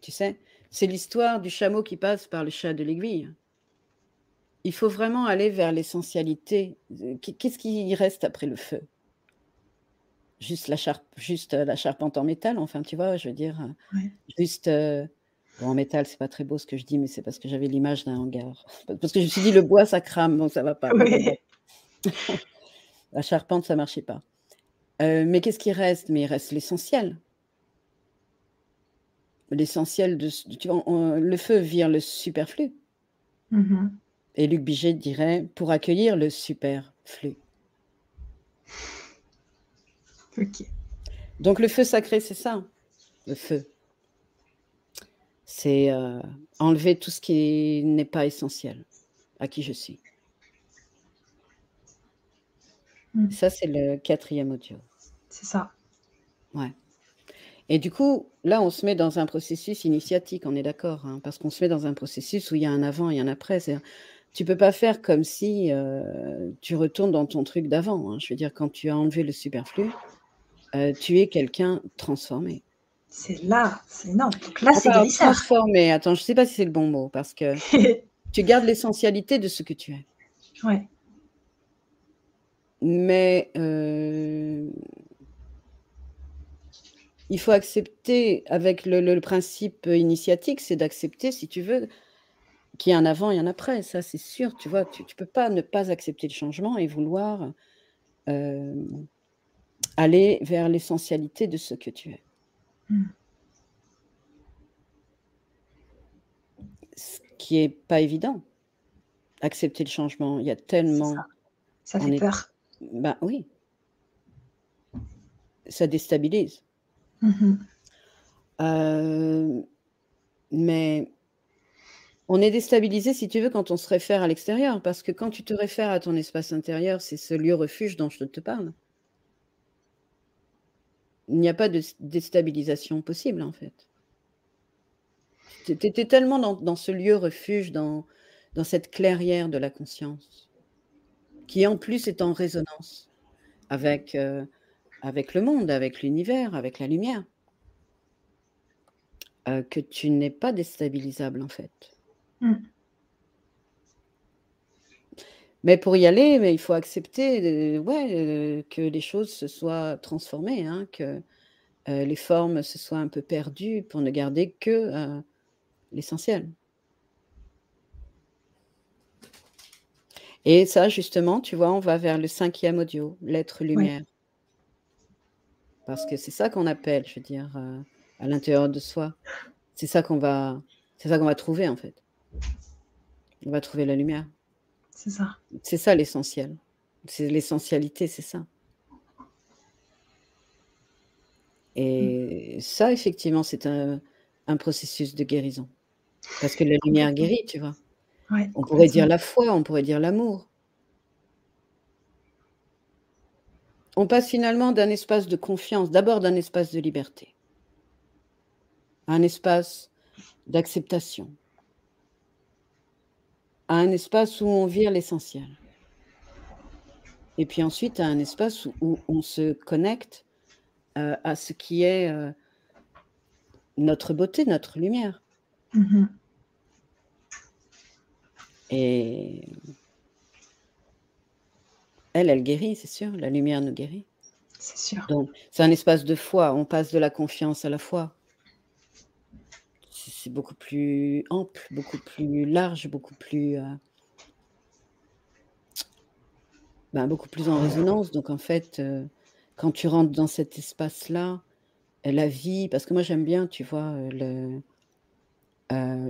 Tu sais, c'est l'histoire du chameau qui passe par le chat de l'aiguille il faut vraiment aller vers l'essentialité. Qu'est-ce qui reste après le feu? Juste la, juste euh, la charpente en métal, enfin, tu vois, je veux dire, euh, juste... Euh, en métal, c'est pas très beau ce que je dis, mais c'est parce que j'avais l'image d'un hangar. Parce que je me suis dit, le bois, ça crame, donc ça va pas. la charpente, ça marchait pas. mais qu'est-ce qui reste? Mais il reste l'essentiel. L'essentiel de... Tu vois, le feu vire le superflu. Mmh et Luc Biget dirait pour accueillir le superflu. Ok. Donc le feu sacré, c'est ça, le feu. C'est euh, enlever tout ce qui n'est pas essentiel à qui je suis. Hmm. Ça, c'est le quatrième audio. C'est ça. Ouais. Et du coup, là, on se met dans un processus initiatique, on est d'accord, hein, parce qu'on se met dans un processus où il y a un avant et un après. Tu peux pas faire comme si tu retournes dans ton truc d'avant. Hein. Je veux dire, quand tu as enlevé le superflu, tu es quelqu'un transformé. C'est là, c'est énorme. Donc là, c'est Transformé. Attends, je sais pas si c'est le bon mot parce que tu gardes l'essentialité de ce que tu es. Ouais. Mais il faut accepter, avec le principe initiatique, c'est d'accepter, si tu veux, qu'il y a un avant et un après, ça c'est sûr, tu vois, tu ne peux pas ne pas accepter le changement et vouloir aller vers l'essentialité de ce que tu es. Mmh. Ce qui n'est pas évident, accepter le changement. Il y a tellement... Ça, fait peur. Ben oui. Ça déstabilise. Mmh mais on est déstabilisé, si tu veux, quand on se réfère à l'extérieur, parce que quand tu te réfères à ton espace intérieur, c'est ce lieu refuge dont je te parle. Il n'y a pas de déstabilisation possible, en fait. Tu étais tellement dans, ce lieu refuge, dans, cette clairière de la conscience, qui en plus est en résonance avec, euh, le monde, avec l'univers, avec la lumière, euh, que tu n'es pas déstabilisable, en fait. Mmh. Mais pour y aller, mais il faut accepter, euh, ouais, euh, que les choses se soient transformées, hein, que, euh, les formes se soient un peu perdues pour ne garder que, l'essentiel. Et ça, justement, tu vois, on va vers le cinquième audio, l'être lumière. Parce que c'est ça qu'on appelle, je veux dire, à l'intérieur de soi. C'est ça qu'on va c'est ça qu'on va trouver, en fait. On va trouver la lumière. C'est ça. C'est ça l'essentiel. C'est l'essentialité, c'est ça. Et ça, effectivement, c'est un, processus de guérison. Parce que la lumière guérit, tu vois. on pourrait dire la foi, on pourrait dire l'amour. On passe finalement d'un espace de confiance, d'abord d'un espace de liberté, à un espace d'acceptation, à un espace où on vire l'essentiel. Et puis ensuite à un espace où, on se connecte euh, à ce qui est euh, notre beauté, notre lumière. Mm-hmm. Et elle, elle guérit, c'est sûr. La lumière nous guérit. C'est sûr. Donc, c'est un espace de foi. On passe de la confiance à la foi. C'est beaucoup plus ample, beaucoup plus large, beaucoup plus, euh ben, beaucoup plus en résonance. Donc en fait, heu, quand tu rentres dans cet espace-là, la vie parce que moi j'aime bien, tu vois, le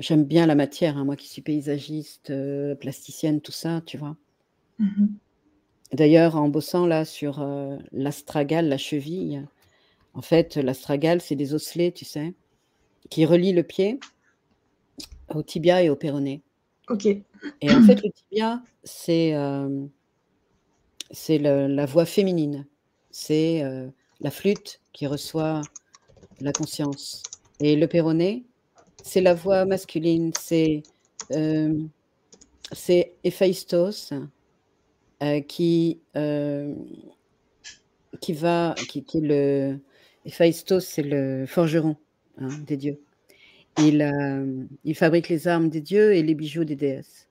j'aime bien la matière, hein, moi qui suis paysagiste, plasticienne, tout ça, tu vois? Mmh mh. D'ailleurs, en bossant là sur, heu, l'astragale, la cheville, en fait, l'astragale, c'est des osselets, tu sais, qui relient le pied au tibia et au péroné. OK. Et en fait, le tibia, c'est, le la voix féminine. C'est, heu, la flûte qui reçoit la conscience et le péroné, c'est la voix masculine, c'est, hem, c'est Héphaïstos, heu, qui, qui va qui qui est le Héphaïstos, c'est le forgeron, hein, des dieux. Il, hem, il fabrique les armes des dieux et les bijoux des déesses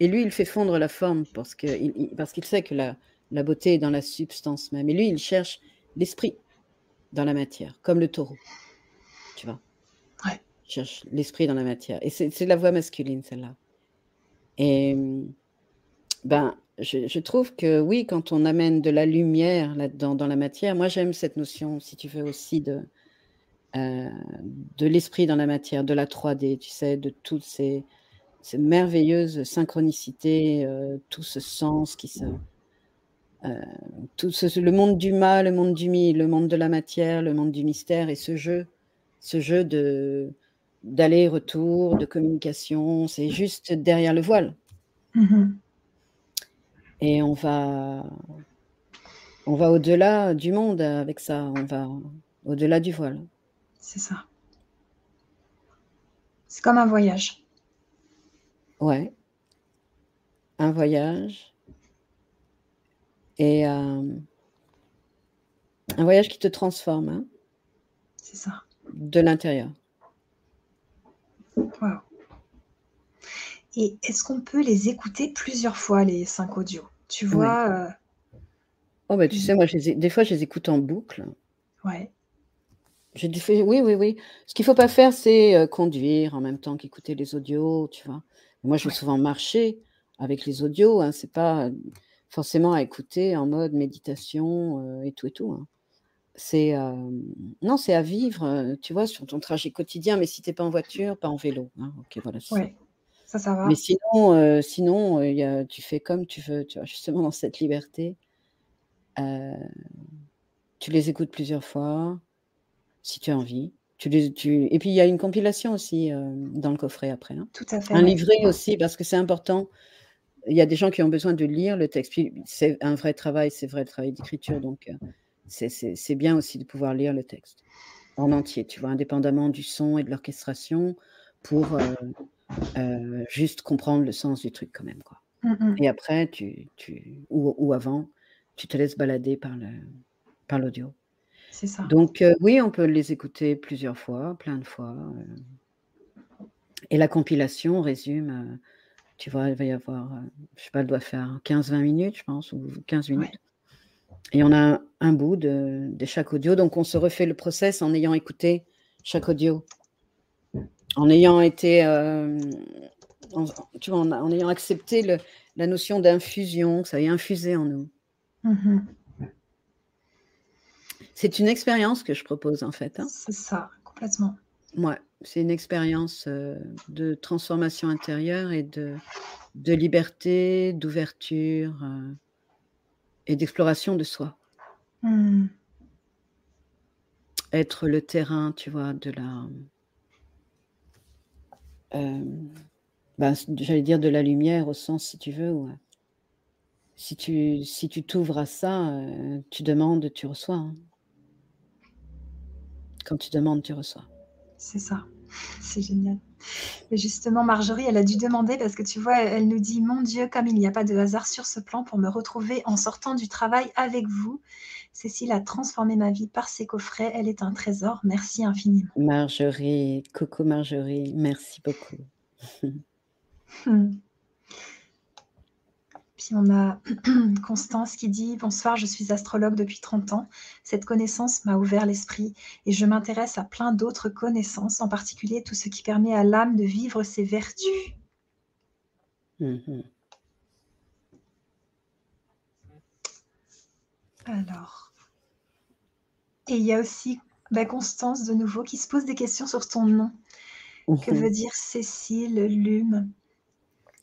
et lui, il fait fondre la forme parce qu'il il parce qu'il sait que la la beauté est dans la substance même et lui, il cherche l'esprit dans la matière, comme le taureau. Tu vois? Ouais. Il cherche l'esprit dans la matière et c'est la voix masculine celle-là et ben, je je trouve que oui, quand on amène de la lumière là-dedans, dans la matière, moi j'aime cette notion, si tu veux aussi de, de l'esprit dans la matière, de la 3D, tu sais, de toutes ces ces merveilleuses synchronicités, heu, tout ce sens qui se heu, tout ce le monde du mal, le monde du mi le monde de la matière, le monde du mystère et ce jeu ce jeu de d'aller-retour, de communication, c'est juste derrière le voile. Mmh mh. Et on va on va au-delà du monde avec ça, on va au-delà du voile. C'est ça. C'est comme un voyage. Ouais. Un voyage et hem un voyage qui te transforme, hein. C'est ça. De l'intérieur. Waouh. Et est-ce qu'on peut les écouter plusieurs fois les 5 audios? Tu Ouais. vois, heu Oh bah, tu sais, moi je les é des fois je les écoute en boucle. Ouais. J'ai dû fait oui, oui, oui. Ce qu'il faut pas faire, c'est, heu, conduire en même temps qu'écouter les audios, tu vois? Moi, je vais souvent marcher avec les audios, hein, c'est pas, heu, forcément à écouter en mode méditation, heu, et tout et tout, hein. C'est, non, c'est à vivre, tu vois, sur ton trajet quotidien, mais si tu es pas en voiture, pas en vélo, hein. OK, voilà, ça. Ouais, ça, ça Mais va. sinon, heu, sinon, y a tu fais comme tu veux, tu vois? Justement dans cette liberté. Tu les écoutes plusieurs fois, si tu as envie. Tu les tu et puis il y a une compilation aussi, hem, dans le coffret après, hein. Tout à fait, Un livret aussi parce que c'est important. Il y a des gens qui ont besoin de lire le texte, c'est un vrai travail, c'est vrai le travail d'écriture donc heu, c'est bien aussi de pouvoir lire le texte en entier, tu vois? Indépendamment du son et de l'orchestration pour, heu, juste comprendre le sens du truc quand même, quoi Mmh mh. et après tu tu ou ou avant, tu te laisses balader par le par l'audio. C'est ça. Donc heu, oui, on peut les écouter plusieurs fois, plein de fois, heu et la compilation résume, heu, tu vois, il va y avoir, je sais pas, elle doit faire 15-20 minutes, je pense ou 15 Ouais. minutes et on a un bout de de chaque audio, donc on se refait le process en ayant écouté chaque audio. En ayant été, en tu vois, en en ayant accepté le la notion d'infusion, que ça ait infusé en nous. Mmh mh. C'est une expérience que je propose en fait, hein. C'est ça, complètement. Mouais, c'est une expérience, heu, de transformation intérieure et de de liberté, d'ouverture, heu et d'exploration de soi. Mmh. Être le terrain, tu vois, de la hem, ben, j'allais dire de la lumière au sens si tu veux, ouais. Si tu si tu t'ouvres à ça, tu demandes, tu reçois, hein. Quand tu demandes, tu reçois. C'est ça, c'est génial et justement Marjorie, elle a dû demander parce que tu vois, elle nous dit: «Mon Dieu, comme il n'y a pas de hasard sur ce plan pour me retrouver en sortant du travail avec vous. Cécile a transformé ma vie par ses coffrets, elle est un trésor, merci infiniment». Marjorie, coucou Marjorie, merci beaucoup. Puis on a Constance qui dit Bonsoir, je suis astrologue depuis 30 ans. Cette connaissance m'a ouvert l'esprit et je m'intéresse à plein d'autres connaissances, en particulier tout ce qui permet à l'âme de vivre ses vertus. Alors. Et il y a aussi bah, Constance de nouveau qui se pose des questions sur ton nom. Que mhm. veut dire Cécile, Lume?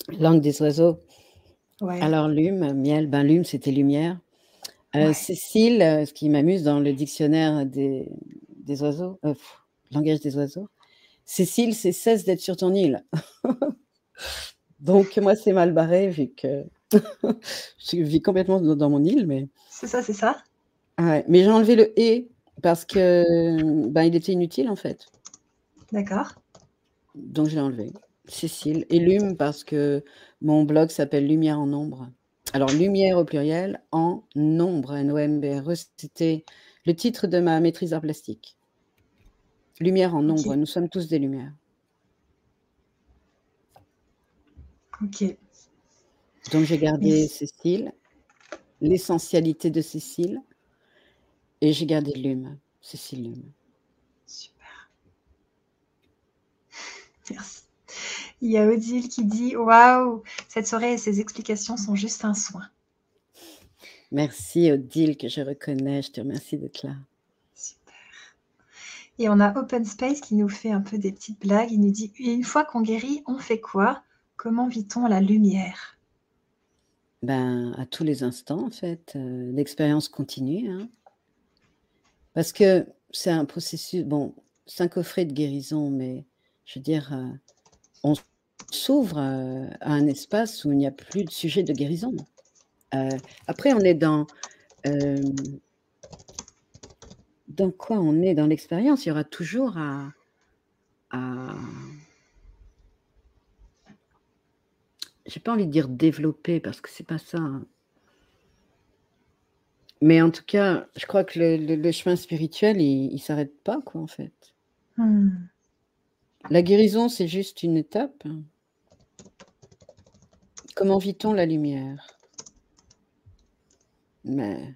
Langue des oiseaux. Alors, lume, miel, ben lume, c'était lumière. Euh, Cécile, euh, ce qui m'amuse dans le dictionnaire des, oiseaux, euh, langage des oiseaux, Cécile, c'est cesse d'être sur ton île. Donc, moi, c'est mal barré vu que je vis complètement dans, mon île. mais C'est ça, c'est ça. mais j'ai enlevé le et parce que ben, il était inutile en fait. D'accord. Donc, je l'ai enlevé. Cécile. Et Lume, parce que mon blog s'appelle Lumière en nombre. Alors, lumière au pluriel en nombre, N-O-M-B-R-E, c'était le titre de ma maîtrise art plastique. Lumière en nombre, nous sommes tous des lumières. Ok. Donc, j'ai gardé Cécile, l'essentialité de Cécile, et j'ai gardé Lume, Cécile Lume. Super. Merci. Il y a Odile qui dit Waouh, cette soirée et ses explications sont juste un soin. Merci Odile, que je reconnais. Je te remercie d'être là. Super. Et on a Open Space qui nous fait un peu des petites blagues. Il nous dit Une fois qu'on guérit, on fait quoi? Comment vit-on la lumière? Ben, À tous les instants, en fait. Euh, l'expérience continue. Hein. Parce que c'est un processus. Bon, c'est un coffret de guérison, mais je veux dire. Euh, on s'ouvre euh, à un espace où il n'y a plus de sujet de guérison. Euh, après, on est dans... Euh, dans quoi on est dans l'expérience? Il y aura toujours à... j'ai pas envie de dire développer parce que c'est pas ça. Hein. Mais en tout cas, je crois que le, chemin spirituel, il, ne s'arrête pas, quoi, en fait. Hmm. La guérison, c'est juste une étape. Comment vit-on la lumière? Mais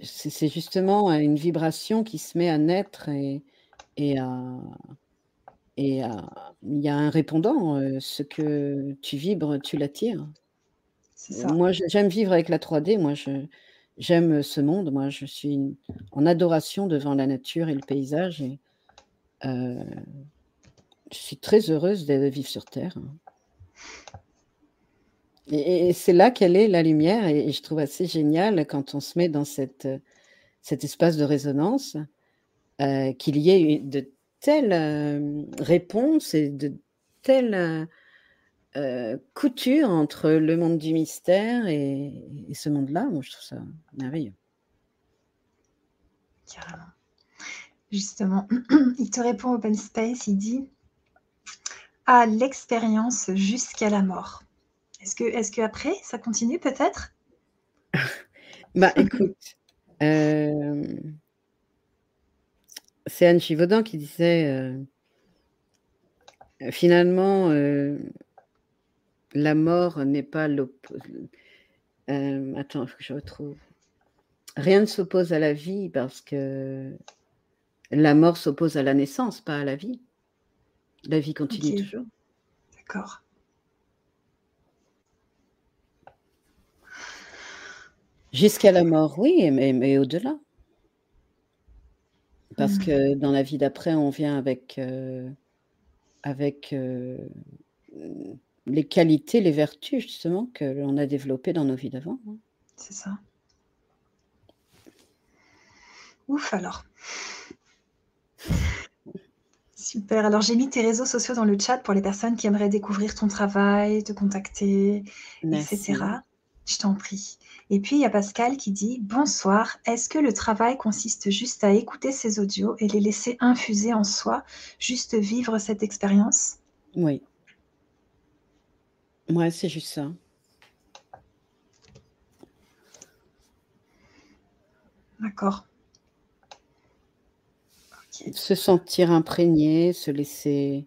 c'est justement une vibration qui se met à naître et, et à, et il y a un répondant. Euh, ce que tu vibres, tu l'attires. Moi, j'aime vivre avec la 3D. Moi, j'aime ce monde. Moi, je suis en adoration devant la nature et le paysage. Et, euh, je suis très heureuse de vivre sur Terre. Et, c'est là qu'elle est la lumière, et, je trouve assez génial quand on se met dans cette, cet espace de résonance, euh, qu'il y ait de telles euh, réponses et de telles euh, coutures entre le monde du mystère et, ce monde-là. Moi, je trouve ça merveilleux. Carrément. Justement, il te répond Open Space, il dit à l'expérience jusqu'à la mort. Est-ce que, est-ce que après ça continue peut-être? Bah écoute, euh, c'est Anne Chivaudan qui disait euh, finalement euh, la mort n'est pas l'opposé. attends, faut que je retrouve. Rien ne s'oppose à la vie parce que la mort s'oppose à la naissance, pas à la vie. La vie continue toujours. D'accord. Jusqu'à la mort, oui, mais, au-delà. Parce mmh. que dans la vie d'après, on vient avec, euh, avec euh, les qualités, les vertus, justement, que l'on a développées dans nos vies d'avant. C'est ça. Ouf alors. Super. Alors, j'ai mis tes réseaux sociaux dans le chat pour les personnes qui aimeraient découvrir ton travail, te contacter, etc. Je t'en prie. Et puis, il y a Pascal qui dit Bonsoir. Est-ce que le travail consiste juste à écouter ces audios et les laisser infuser en soi, juste vivre cette expérience? Oui. Ouais, c'est juste ça. D'accord se sentir imprégné, se laisser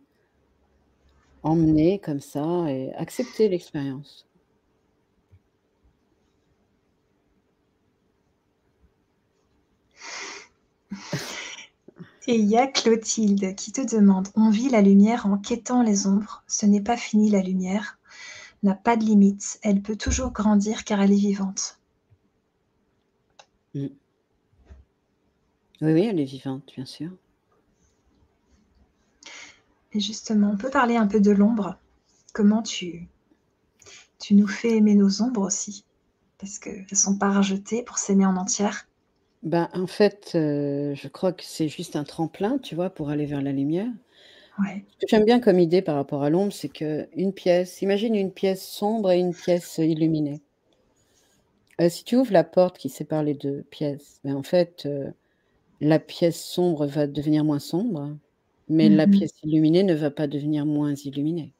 emmener comme ça et accepter l'expérience. Et il y a Clotilde qui te demande On vit la lumière en quêtant les ombres. Ce n'est pas fini, la lumière n'a pas de limite. Elle peut toujours grandir car elle est vivante. Mm. Oui, oui, elle est vivante, bien sûr. Et justement, on peut parler un peu de l'ombre. Comment tu, tu nous fais aimer nos ombres aussi? Parce qu'elles ne sont pas rajetées pour s'aimer en entière. Ben, en fait, euh, je crois que c'est juste un tremplin, tu vois, pour aller vers la lumière. Ouais. Ce que j'aime bien comme idée par rapport à l'ombre, c'est qu'une pièce, imagine une pièce sombre et une pièce illuminée. Euh, si tu ouvres la porte qui sépare les deux pièces, ben, en fait, euh, la pièce sombre va devenir moins sombre, mais la Mhm. pièce illuminée ne va pas devenir moins illuminée.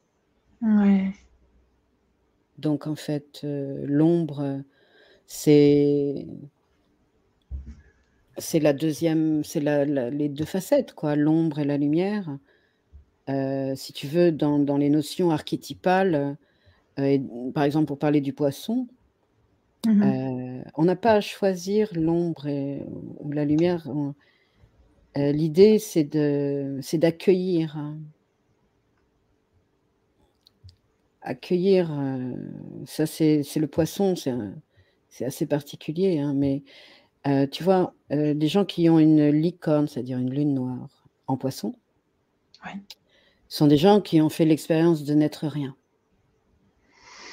Ouais. Donc, en fait, euh, l'ombre, c'est c'est la deuxième, c'est la, la- les deux facettes, quoi, l'ombre et la lumière. Euh, si tu veux, dans, dans les notions archétypales, euh, et, par exemple, pour parler du poisson, Mhm. euh, on n'a pas à choisir l'ombre ou la lumière. Euh, L'idée, c'est d'accueillir, hein. accueillir. euh, ça, c'est, le poisson, c'est, assez particulier, hein, mais tu vois, des gens qui ont une licorne, c'est-à-dire une lune noire en poisson, Ouais. sont des gens qui ont fait l'expérience de n'être rien.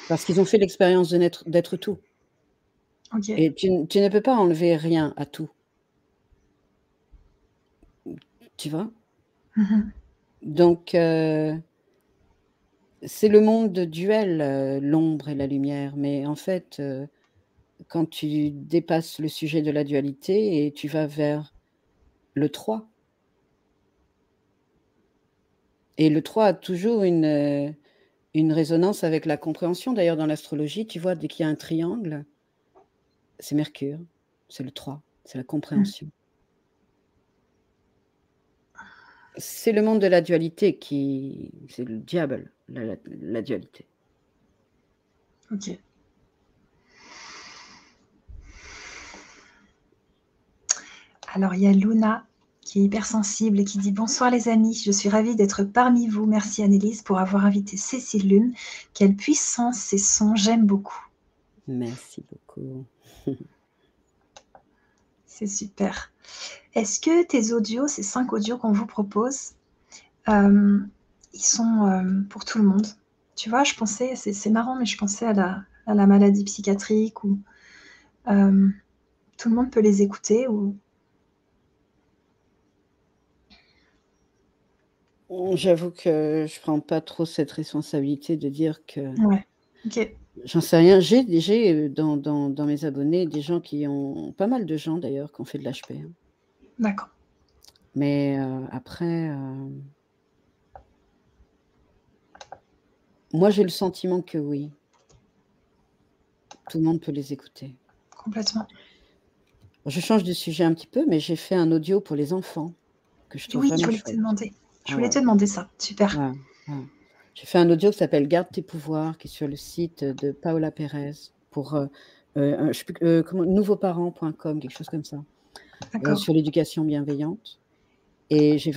Parce qu'ils ont fait l'expérience d'être tout. Et tu, ne peux pas enlever rien à tout. Tu vois? Mhm. Donc, euh, c'est le monde de duel, euh, l'ombre et la lumière. Mais en fait, euh, quand tu dépasses le sujet de la dualité et tu vas vers le 3, et le 3 a toujours une, une résonance avec la compréhension. D'ailleurs, dans l'astrologie, tu vois, dès qu'il y a un triangle, c'est Mercure, c'est le 3, c'est la compréhension. C'est le monde de la dualité qui. C'est le diable, la, la- la dualité. Ok. Alors, il y a Luna qui est hypersensible et qui dit Bonsoir les amis, je suis ravie d'être parmi vous. Merci Annelise pour avoir invité Cécile Lune. Quelle puissance ces sons, j'aime beaucoup. Merci beaucoup. C'est super. Est-ce que tes audios, ces cinq audios qu'on vous propose, euh, ils sont euh, pour tout le monde? Tu vois, je pensais, c'est c'est marrant, mais je pensais à la, à la maladie psychiatrique où euh, tout le monde peut les écouter ou J'avoue que je prends pas trop cette responsabilité de dire que. Ouais, ok. J'en sais rien. J'ai euh, dans, dans, dans mes abonnés des gens qui ont. Pas mal de gens d'ailleurs qui ont fait de l'HP. hein. D'accord. Mais euh, après. euh, Moi, j'ai le sentiment que oui. Tout le monde peut les écouter. Complètement. Je change de sujet un petit peu, mais j'ai fait un audio pour les enfants que je trouve Oui, je voulais te demander. Je Ah voulais ouais. te demander ça. Super. Ouais, ouais. J'ai fait un audio qui s'appelle Garde tes pouvoirs, qui est sur le site de Paola Pérez pour euh, euh, je euh, nouveauparents.com, quelque chose comme ça, euh, sur l'éducation bienveillante. Et j'ai-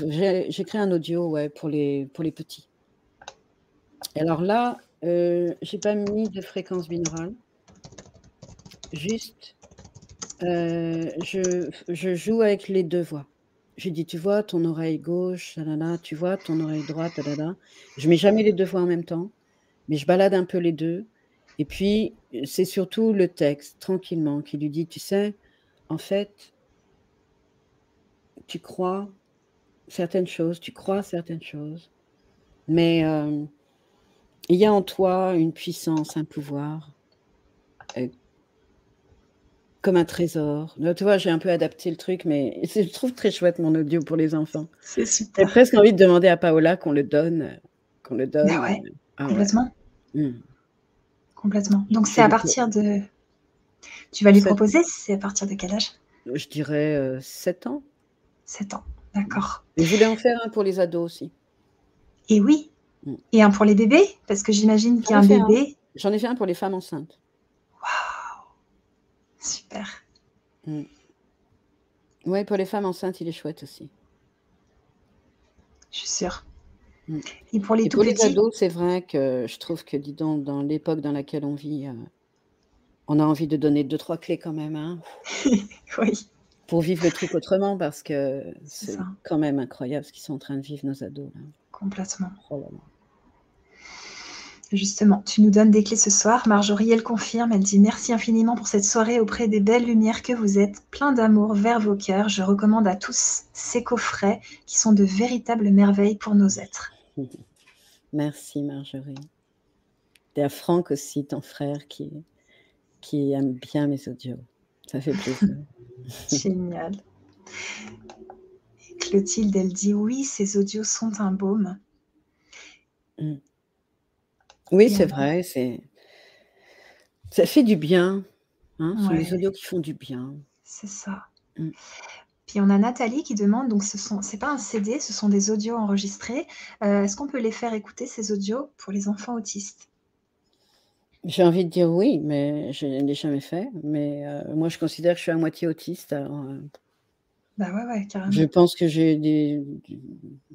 créé un audio ouais, pour, les, pour les petits. Et alors là, euh, j'ai pas mis de fréquence binaurale. Juste, je, je joue avec les deux voix. Je dis, tu vois, ton oreille gauche, talala, tu vois, ton oreille droite, talala. Je mets jamais les deux voix en même temps, mais je balade un peu les deux. Et puis, c'est surtout le texte, tranquillement, qui lui dit, tu sais, en fait, tu crois certaines choses, tu crois certaines choses, mais euh, il y a en toi une puissance, un pouvoir, comme un trésor. Tu vois, j'ai un peu adapté le truc, mais je trouve très chouette mon audio pour les enfants. C'est J'ai super. presque envie de demander à Paola qu'on le donne, qu'on le donne. Ouais, euh, ah ouais. complètement. Hmm. Complètement. Donc c'est à partir de. Tu vas lui Sept- proposer, c'est à partir de quel âge? Je dirais euh, 7 ans. 7 ans. D'accord. Et je voulais en faire un pour les ados aussi. Et oui. Mm. Et un pour les bébés? Parce que j'imagine qu'un ai fait un. bébé. J'en ai fait un pour les femmes enceintes. Super. Hmm. Ouais, pour les femmes enceintes, il est chouette aussi. Je suis sûre. Mmh. Et pour les Et tout pour les ados, c'est vrai que je trouve que, dis donc, dans l'époque dans laquelle on vit, heu, on a envie de donner 2-3 clés quand même, hein. Oui. Pour vivre le truc autrement parce que C'est quand même incroyable ce qu'ils sont en train de vivre nos ados là. Complètement. Oh là là. Justement, tu nous donnes des clés ce soir. Marjorie, elle confirme, elle dit: «Merci infiniment pour cette soirée auprès des belles lumières que vous êtes, plein d'amour vers vos cœurs. Je recommande à tous ces coffrets qui sont de véritables merveilles pour nos êtres». Merci Marjorie. Et à Franck aussi, ton frère qui qui aime bien mes audios. Ça fait plaisir. Génial. Clotilde, elle dit: «Oui, ces audios sont un baume». Mmh. Oui, c'est vrai, c'est ça fait du bien, hein, ce sont Ouais. audios qui font du bien. C'est ça. Mmh. Puis on a Nathalie qui demande donc ce sont c'est pas un CD, ce sont des audios enregistrés. Heu, est-ce qu'on peut les faire écouter ces audios pour les enfants autistes? J'ai envie de dire oui, mais je ne l'ai jamais fait. Mais, heu, moi je considère que je suis à moitié autiste alors, heu Bah, ouais, ouais, je pense que j'ai des du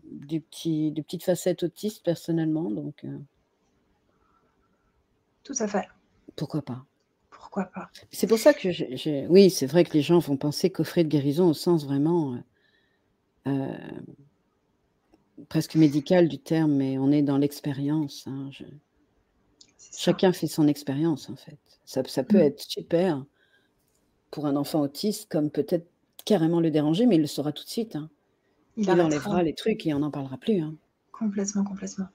des petits des petites facettes autistes personnellement donc, Tout à fait. pourquoi pas? Pourquoi pas? C'est pour ça que oui, c'est vrai que les gens vont penser coffret de guérison au sens vraiment, heu heu presque médical du terme, mais on est dans l'expérience, hein, je chacun fait son expérience en fait. Ça peut Mmh. être super pour un enfant autiste comme peut-être carrément le déranger, mais il le saura tout de suite, hein. Il enlèvera les trucs et on n'en parlera plus, hein. Complètement, complètement.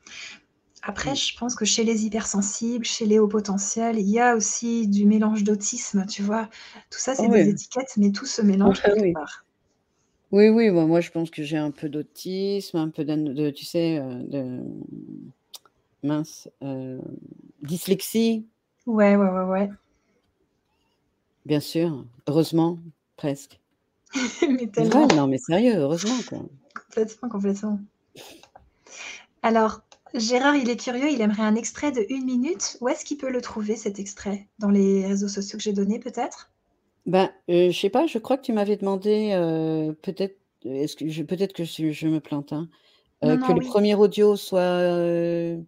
Après, Mmh. je pense que chez les hypersensibles, chez les hauts potentiels, il y a aussi du mélange d'autisme, tu vois? Tout ça, c'est Oh des étiquettes, mais tout se mélange Ah quelque oui. part. Oui, oui, bah, moi je pense que j'ai un peu d'autisme, un peu d'an de tu sais, heu, de mince, heu, dyslexie. Ouais, ouais, ouais, ouais. Bien sûr, heureusement, presque. Mais tellement. non mais sérieux, heureusement quoi. Complètement, complètement. Alors, Gérard, il est curieux, il aimerait un extrait de 1 minute. Où est-ce qu'il peut le trouver cet extrait? Dans les réseaux sociaux que j'ai donnés peut-être? Ben, heu, je sais pas, je crois que tu m'avais demandé, heu, peut-être, est-ce que je peut-être que je je me plante, hein, Non, heu, que le. 1er audio soit, heu,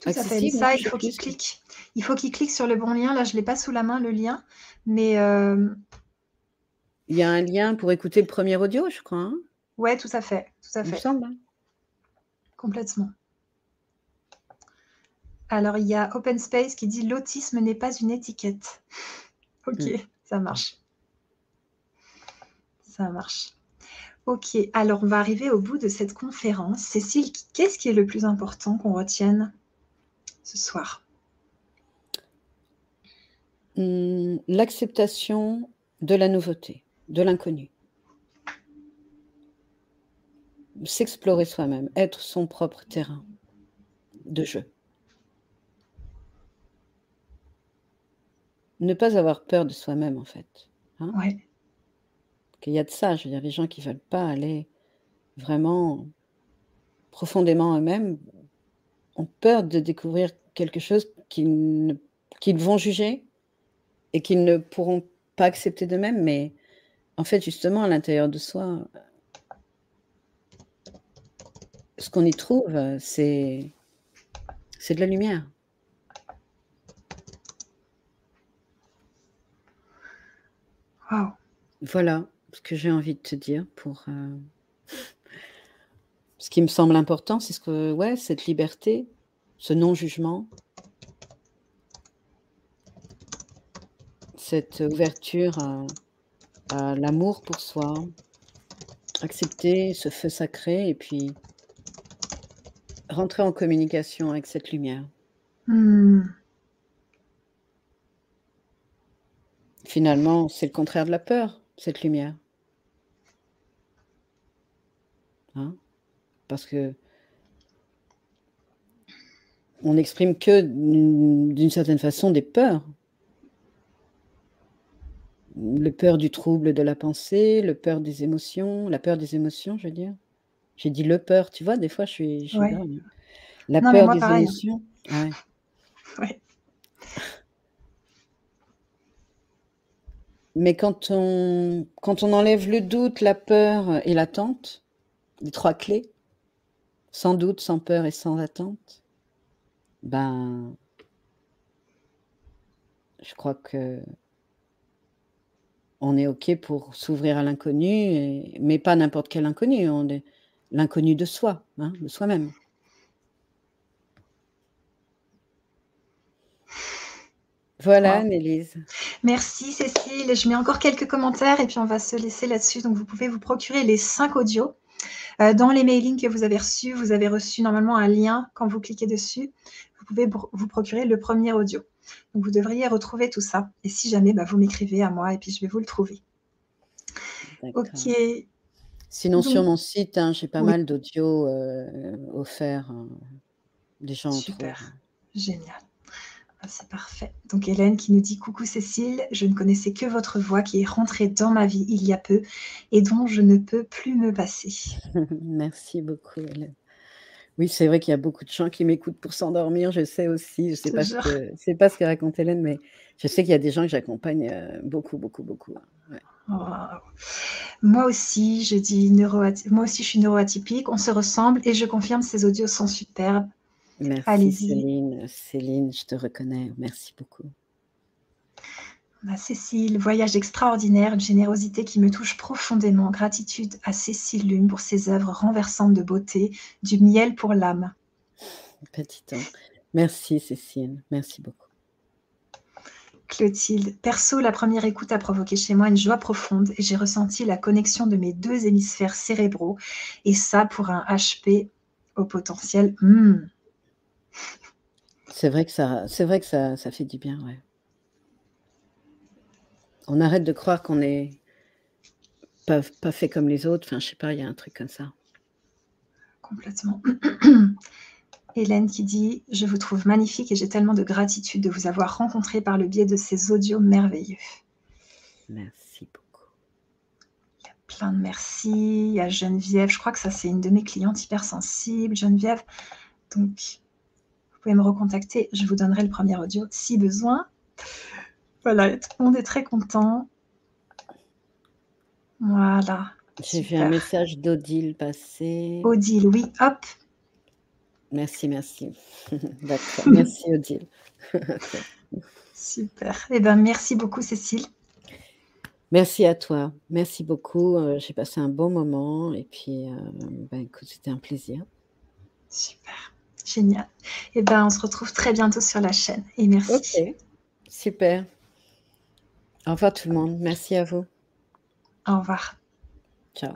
Tout à fait, ça, il faut qu'il clique. Il faut qu'il clique sur le bon lien. Là, je l'ai pas sous la main le lien, mais Il y a un lien pour écouter le 1er audio, je crois, hein? Ouais, tout à fait, tout à Il me fait. semble, hein? Complètement. Alors, il y a Open Space qui dit: «L'autisme n'est pas une étiquette». OK, Mmh. ça marche. Ça marche. OK, alors on va arriver au bout de cette conférence. Cécile, qu'est-ce qui est le plus important qu'on retienne ce soir? Mmh, l'acceptation de la nouveauté, de l'inconnu. S'explorer soi-même, être son propre terrain de jeu. Ne pas avoir peur de soi-même en fait, hein? Ouais. Qu'il y a de ça, je veux dire les gens qui veulent pas aller vraiment profondément eux-mêmes, ont peur de découvrir quelque chose qu'ils ne qu'ils vont juger et qu'ils ne pourront pas accepter d'eux-mêmes, mais en fait justement à l'intérieur de soi ce qu'on y trouve, c'est c'est de la lumière. Voilà ce que j'ai envie de te dire pour, heu ce qui me semble important, c'est ce que ouais, cette liberté, ce non-jugement cette ouverture à à l'amour pour soi, accepter ce feu sacré et puis rentrer en communication avec cette lumière. Mmh. Finalement, c'est le contraire de la peur, cette lumière. Hein? Parce que on n'exprime que d'une certaine façon des peurs. Le peur du trouble de la pensée, le peur des émotions la peur des émotions, je veux dire. J'ai dit le peur, tu vois? Des fois je suis je suis Ouais. dingue. La Non, peur moi des pareil, émotions ouais. Ouais. Mais quand on, quand on enlève le doute, la peur et l'attente, les trois clés, sans doute, sans peur et sans attente, ben, je crois que on est OK pour s'ouvrir à l'inconnu, mais pas n'importe quel inconnu. On est l'inconnu de soi, hein, de soi-même. Voilà, Annelise. Merci Cécile. Je mets encore quelques commentaires et puis on va se laisser là-dessus. Donc vous pouvez vous procurer les cinq audios. Euh, dans les mailings que vous avez reçus, vous avez reçu normalement un lien quand vous cliquez dessus. Vous pouvez vous procurer le premier audio. Donc vous devriez retrouver tout ça. Et si jamais, bah, vous m'écrivez à moi et puis je vais vous le trouver. Ok. Sinon, sur mon site, hein, j'ai pas mal d'audios euh, offerts. Hein. des gens Super. Génial. Ah, c'est parfait. Donc Hélène qui nous dit coucou Cécile, je ne connaissais que votre voix qui est rentrée dans ma vie il y a peu et dont je ne peux plus me passer. Merci beaucoup Hélène. Oui, c'est vrai qu'il y a beaucoup de gens qui m'écoutent pour s'endormir, je sais aussi, je ne sais, pas ce que, sais pas ce que raconte Hélène, mais je sais qu'il y a des gens que j'accompagne euh, beaucoup, beaucoup, beaucoup. Moi aussi, je dis moi aussi je suis neuroatypique, on se ressemble et je confirme ces audios sont superbes. Merci Céline. Céline, je te reconnais. Merci beaucoup. Bah, Cécile, voyage extraordinaire, une générosité qui me touche profondément. Gratitude à Cécile Lune pour ses œuvres renversantes de beauté, du miel pour l'âme. Petit temps. Merci Cécile, merci beaucoup. Clotilde, perso, la première écoute a provoqué chez moi une joie profonde et j'ai ressenti la connexion de mes deux hémisphères cérébraux. Et ça, pour un HP au potentiel, hmm, c'est vrai que ça, c'est vrai que ça, ça fait du bien, ouais. On arrête de croire qu'on est pas, pas fait comme les autres. Enfin, je sais pas, il y a un truc comme ça. Complètement. Hélène qui dit Je vous trouve magnifique et j'ai tellement de gratitude de vous avoir rencontré par le biais de ces audios merveilleux. Merci beaucoup. Il y a plein de merci. Il y a Geneviève, je crois que ça, c'est une de mes clientes hypersensibles. Geneviève, donc pouvez me recontacter, je vous donnerai le premier audio si besoin. Voilà, tout le monde est très content. Voilà. J'ai vu un message d'Odile passer. Odile, oui, hop. Merci, merci. D'accord, merci Odile. Super. Eh bien, merci beaucoup, Cécile. Merci à toi. Merci beaucoup. Euh, j'ai passé un bon moment et puis, euh, ben, écoute, c'était un plaisir. Super. Génial. Et eh ben, on se retrouve très bientôt sur la chaîne. Et merci. Ok, super. Au revoir tout le monde. Merci à vous. Au revoir. Ciao.